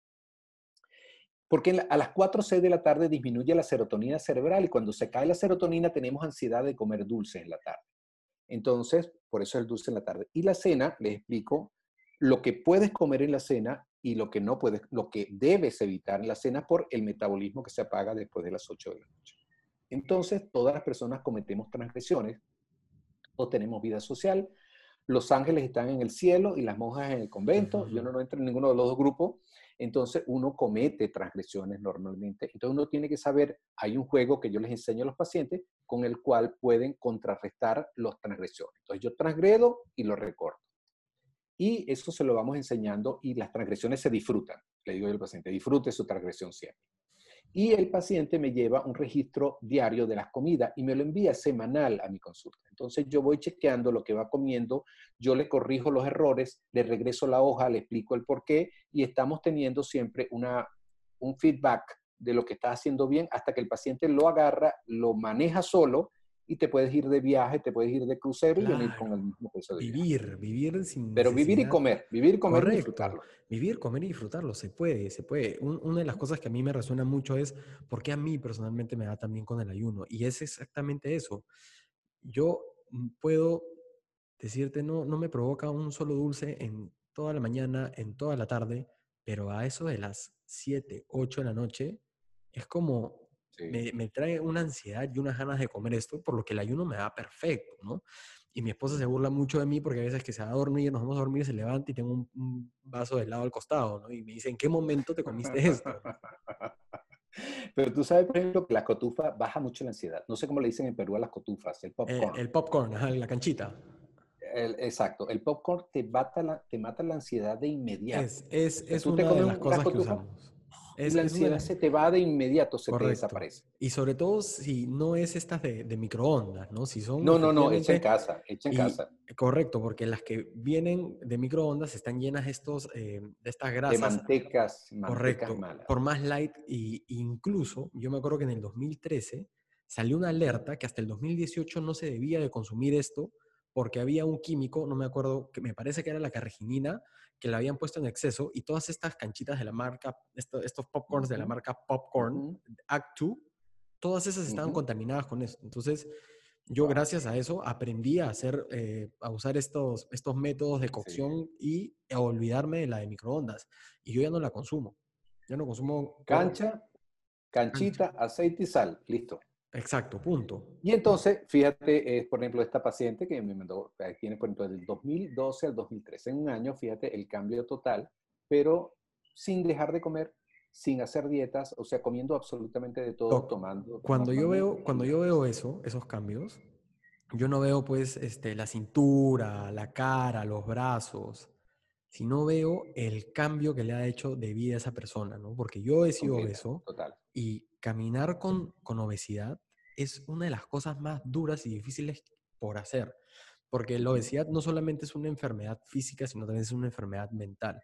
Porque a las 4 o 6 de la tarde disminuye la serotonina cerebral y cuando se cae la serotonina tenemos ansiedad de comer dulces en la tarde. Entonces, por eso el dulce en la tarde. Y la cena, les explico lo que puedes comer en la cena y lo que no puedes, lo que debes evitar en la cena por el metabolismo que se apaga después de las 8 de la noche. Entonces, todas las personas cometemos transgresiones o tenemos vida social. Los ángeles están en el cielo y las monjas en el convento. Yo no, no entro en ninguno de los dos grupos. Entonces uno comete transgresiones normalmente. Entonces uno tiene que saber, hay un juego que yo les enseño a los pacientes con el cual pueden contrarrestar las transgresiones. Entonces yo transgredo y lo recorto. Y eso se lo vamos enseñando y las transgresiones se disfrutan. Le digo al paciente, disfrute su transgresión siempre y el paciente me lleva un registro diario de las comidas y me lo envía semanal a mi consulta. Entonces yo voy chequeando lo que va comiendo, yo le corrijo los errores, le regreso la hoja, le explico el por qué y estamos teniendo siempre una, un feedback de lo que está haciendo bien hasta que el paciente lo agarra, lo maneja solo y te puedes ir de viaje, te puedes ir de crucero y venir con el mismo peso de Vivir, vivir sin Pero vivir y comer, vivir, comer y disfrutarlo. Vivir, comer y disfrutarlo, se puede, se puede. una de las cosas que a mí me resuena mucho es por qué a mí personalmente me da también con el ayuno. Y es exactamente eso. Yo mm, puedo decirte, no, no me provoca un solo dulce en toda la mañana, en toda la tarde, pero a eso de las 7, 8 de la noche, es como me, trae una ansiedad y unas ganas de comer esto, por lo que el ayuno me da perfecto, ¿no? Y mi esposa se burla mucho de mí porque a veces que se va a dormir, nos vamos a dormir, se levanta y tengo un, vaso de helado al costado, ¿no? Y me dice, ¿en qué momento te comiste esto? Pero tú sabes, por ejemplo, que la cotufa baja mucho la ansiedad. No sé cómo le dicen en Perú a las cotufas, el Eh, popcorn. el popcorn, la canchita. El- exacto, el popcorn te mata la, te mata la ansiedad de inmediato. Es, es, es una de las cosas que usamos. Y Es, la una de ansiedad se te va de inmediato, se te desaparece. Y sobre todo si no es estas de, de microondas, ¿no? Si son No, no, no, hecha en casa, hecha en y- casa. Correcto, porque las que vienen de microondas están llenas de, estos, eh, de estas De grasas. mantecas, mantecas Correcto, malas. por más light. Y incluso, yo me acuerdo que en el 2013 salió una alerta que hasta el 2018 no se debía de consumir esto porque había un químico, no me acuerdo, que me parece que era la carreginina, que la habían puesto en exceso y todas estas canchitas de la marca, esto- estos popcorns de la marca Popcorn, Ujú. Act 2, todas esas estaban contaminadas con eso. Entonces, yo gracias a eso aprendí a hacer, eh, a usar estos, estos métodos de cocción y a olvidarme de la de microondas. Y yo ya no la consumo. Ya no consumo Cancha, canchita, aceite y sal, listo. Exacto, punto. Y entonces, fíjate, eh, por ejemplo, esta paciente que me mandó, tiene, por ejemplo, del 2012 al 2013, en un año, fíjate, el cambio total, pero sin dejar de comer, sin hacer dietas, o sea, comiendo absolutamente de todo, tomando. Cuando yo veo, cuando yo veo eso, esos cambios, yo no veo pues este, la cintura, la cara, los brazos, sino veo el cambio que le ha hecho de vida a esa persona, ¿no? Porque yo he sido obeso Total. y caminar con, con obesidad es una de las cosas más duras y difíciles por hacer. Porque la obesidad no solamente es una enfermedad física, sino también es una enfermedad mental.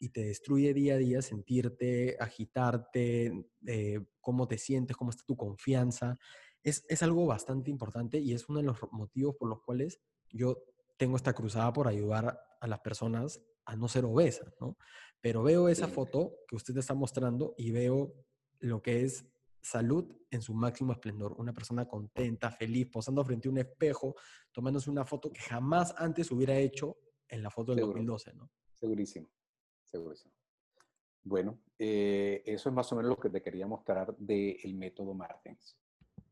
Y te destruye día a día sentirte, agitarte, eh, cómo te sientes, cómo está tu confianza. Es, es algo bastante importante y es uno de los motivos por los cuales yo tengo esta cruzada por ayudar a las personas a no ser obesas, ¿no? Pero veo esa foto que usted está mostrando y veo lo que es salud en su máximo esplendor. Una persona contenta, feliz, posando frente a un espejo, tomándose una foto que jamás antes hubiera hecho en la foto del Seguro. 2012, ¿no? Segurísimo, segurísimo. Bueno, eh, eso es más o menos lo que te quería mostrar del método Martens.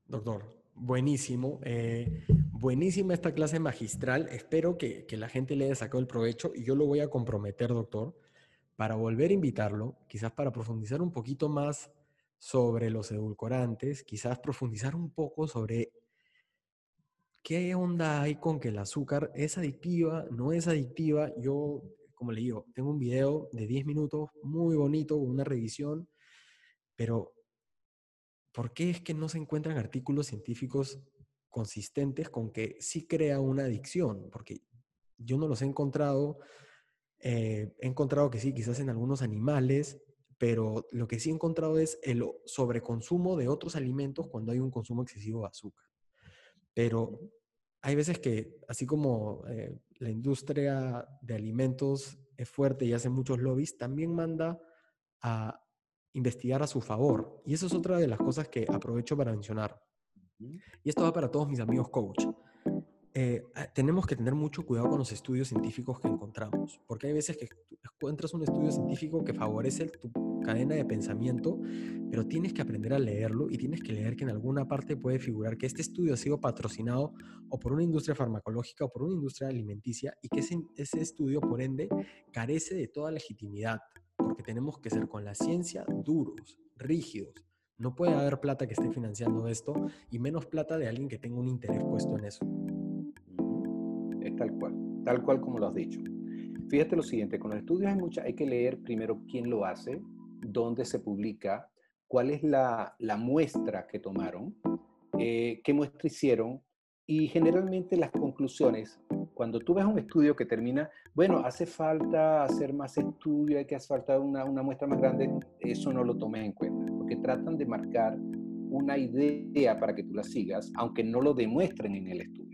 Doctor, buenísimo. eh, buenísima esta clase magistral. Espero que, que la gente le haya sacado el provecho y yo lo voy a comprometer, doctor, para volver a invitarlo, quizás para profundizar un poquito más sobre los edulcorantes, quizás profundizar un poco sobre qué onda hay con que el azúcar es adictiva, no es adictiva. Yo, como le digo, tengo un video de 10 minutos muy bonito, una revisión, pero ¿por qué es que no se encuentran artículos científicos consistentes con que sí crea una adicción? Porque yo no los he encontrado. eh, he encontrado que sí, quizás en algunos animales, pero lo que sí he encontrado es el sobreconsumo de otros alimentos cuando hay un consumo excesivo de azúcar. Pero hay veces que, así como eh, la industria de alimentos es fuerte y hace muchos lobbies, también manda a investigar a su favor. Y eso es otra de las cosas que aprovecho para mencionar. Y esto va para todos mis amigos coach. Eh, ah, tenemos que tener mucho cuidado con los estudios científicos que encontramos, porque hay veces que encuentras un estudio científico que favorece tu cadena de pensamiento, pero tienes que aprender a leerlo y tienes que leer que en alguna parte puede figurar que este estudio ha sido patrocinado o por una industria farmacológica o por una industria alimenticia y que ese, ese estudio, por ende, carece de toda legitimidad, porque tenemos que ser con la ciencia duros, rígidos. No puede haber plata que esté financiando esto y menos plata de alguien que tenga un interés puesto en eso. Tal cual, tal cual como lo has dicho. Fíjate lo siguiente, con los estudios hay, mucha, hay que leer primero quién lo hace, dónde se publica, cuál es la, la muestra que tomaron, eh, qué muestra hicieron y generalmente las conclusiones, cuando tú ves un estudio que termina, bueno, hace falta hacer más estudio, hay que hacer falta una, una muestra más grande, eso no lo tomes en cuenta, porque tratan de marcar una idea para que tú la sigas, aunque no lo demuestren en el estudio.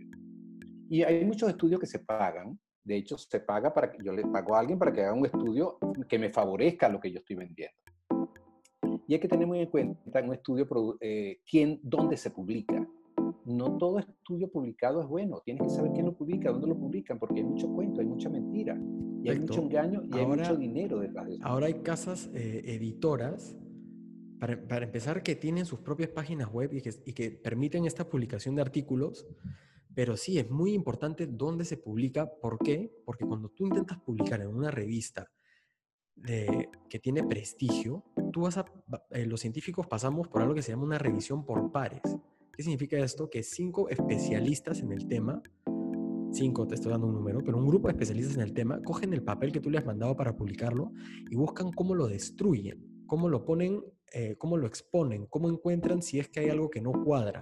Y hay muchos estudios que se pagan. De hecho, se paga para que yo le pago a alguien para que haga un estudio que me favorezca lo que yo estoy vendiendo. Y hay que tener muy en cuenta en un estudio eh, quién, dónde se publica. No todo estudio publicado es bueno. Tienes que saber quién lo publica, dónde lo publican, porque hay mucho cuento, hay mucha mentira, y hay Perfecto. mucho engaño y hay Ahora- mucho dinero detrás de eso. Ahora hay casas eh, editoras, para, para empezar, que tienen sus propias páginas web y que, y que permiten esta publicación de artículos, pero sí es muy importante dónde se publica. ¿Por qué? Porque cuando tú intentas publicar en una revista que tiene prestigio, tú vas a, eh, los científicos pasamos por algo que se llama una revisión por pares. ¿Qué significa esto? Que cinco especialistas en el tema, cinco te estoy dando un número, pero un grupo de especialistas en el tema cogen el papel que tú le has mandado para publicarlo y buscan cómo lo destruyen, cómo lo ponen, eh, cómo lo exponen, cómo encuentran si es que hay algo que no cuadra.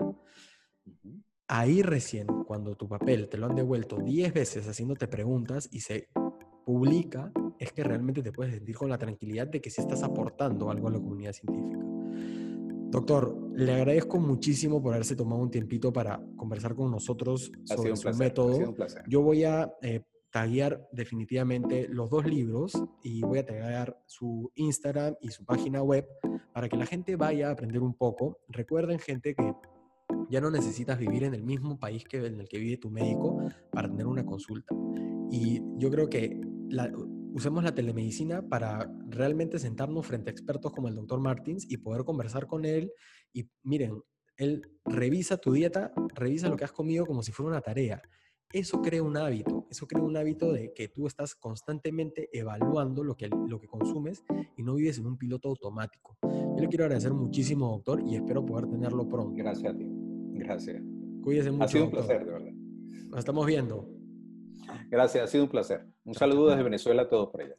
Ahí recién, cuando tu papel te lo han devuelto 10 veces haciéndote preguntas y se publica, es que realmente te puedes sentir con la tranquilidad de que sí estás aportando algo a la comunidad científica. Doctor, le agradezco muchísimo por haberse tomado un tiempito para conversar con nosotros sobre su método. Yo voy a eh, taguear definitivamente los dos libros y voy a taguear su Instagram y su página web para que la gente vaya a aprender un poco. Recuerden, gente, que ya no necesitas vivir en el mismo país que en el que vive tu médico para tener una consulta. Y yo creo que la, usemos la telemedicina para realmente sentarnos frente a expertos como el doctor Martins y poder conversar con él. Y miren, él revisa tu dieta, revisa lo que has comido como si fuera una tarea. Eso crea un hábito, eso crea un hábito de que tú estás constantemente evaluando lo que, lo que consumes y no vives en un piloto automático. Yo le quiero agradecer muchísimo, doctor, y espero poder tenerlo pronto. Gracias a ti. Gracias. Cuídese mucho. Ha sido un placer, de verdad. Nos estamos viendo. Gracias, ha sido un placer. Un saludo desde Venezuela a todos por allá.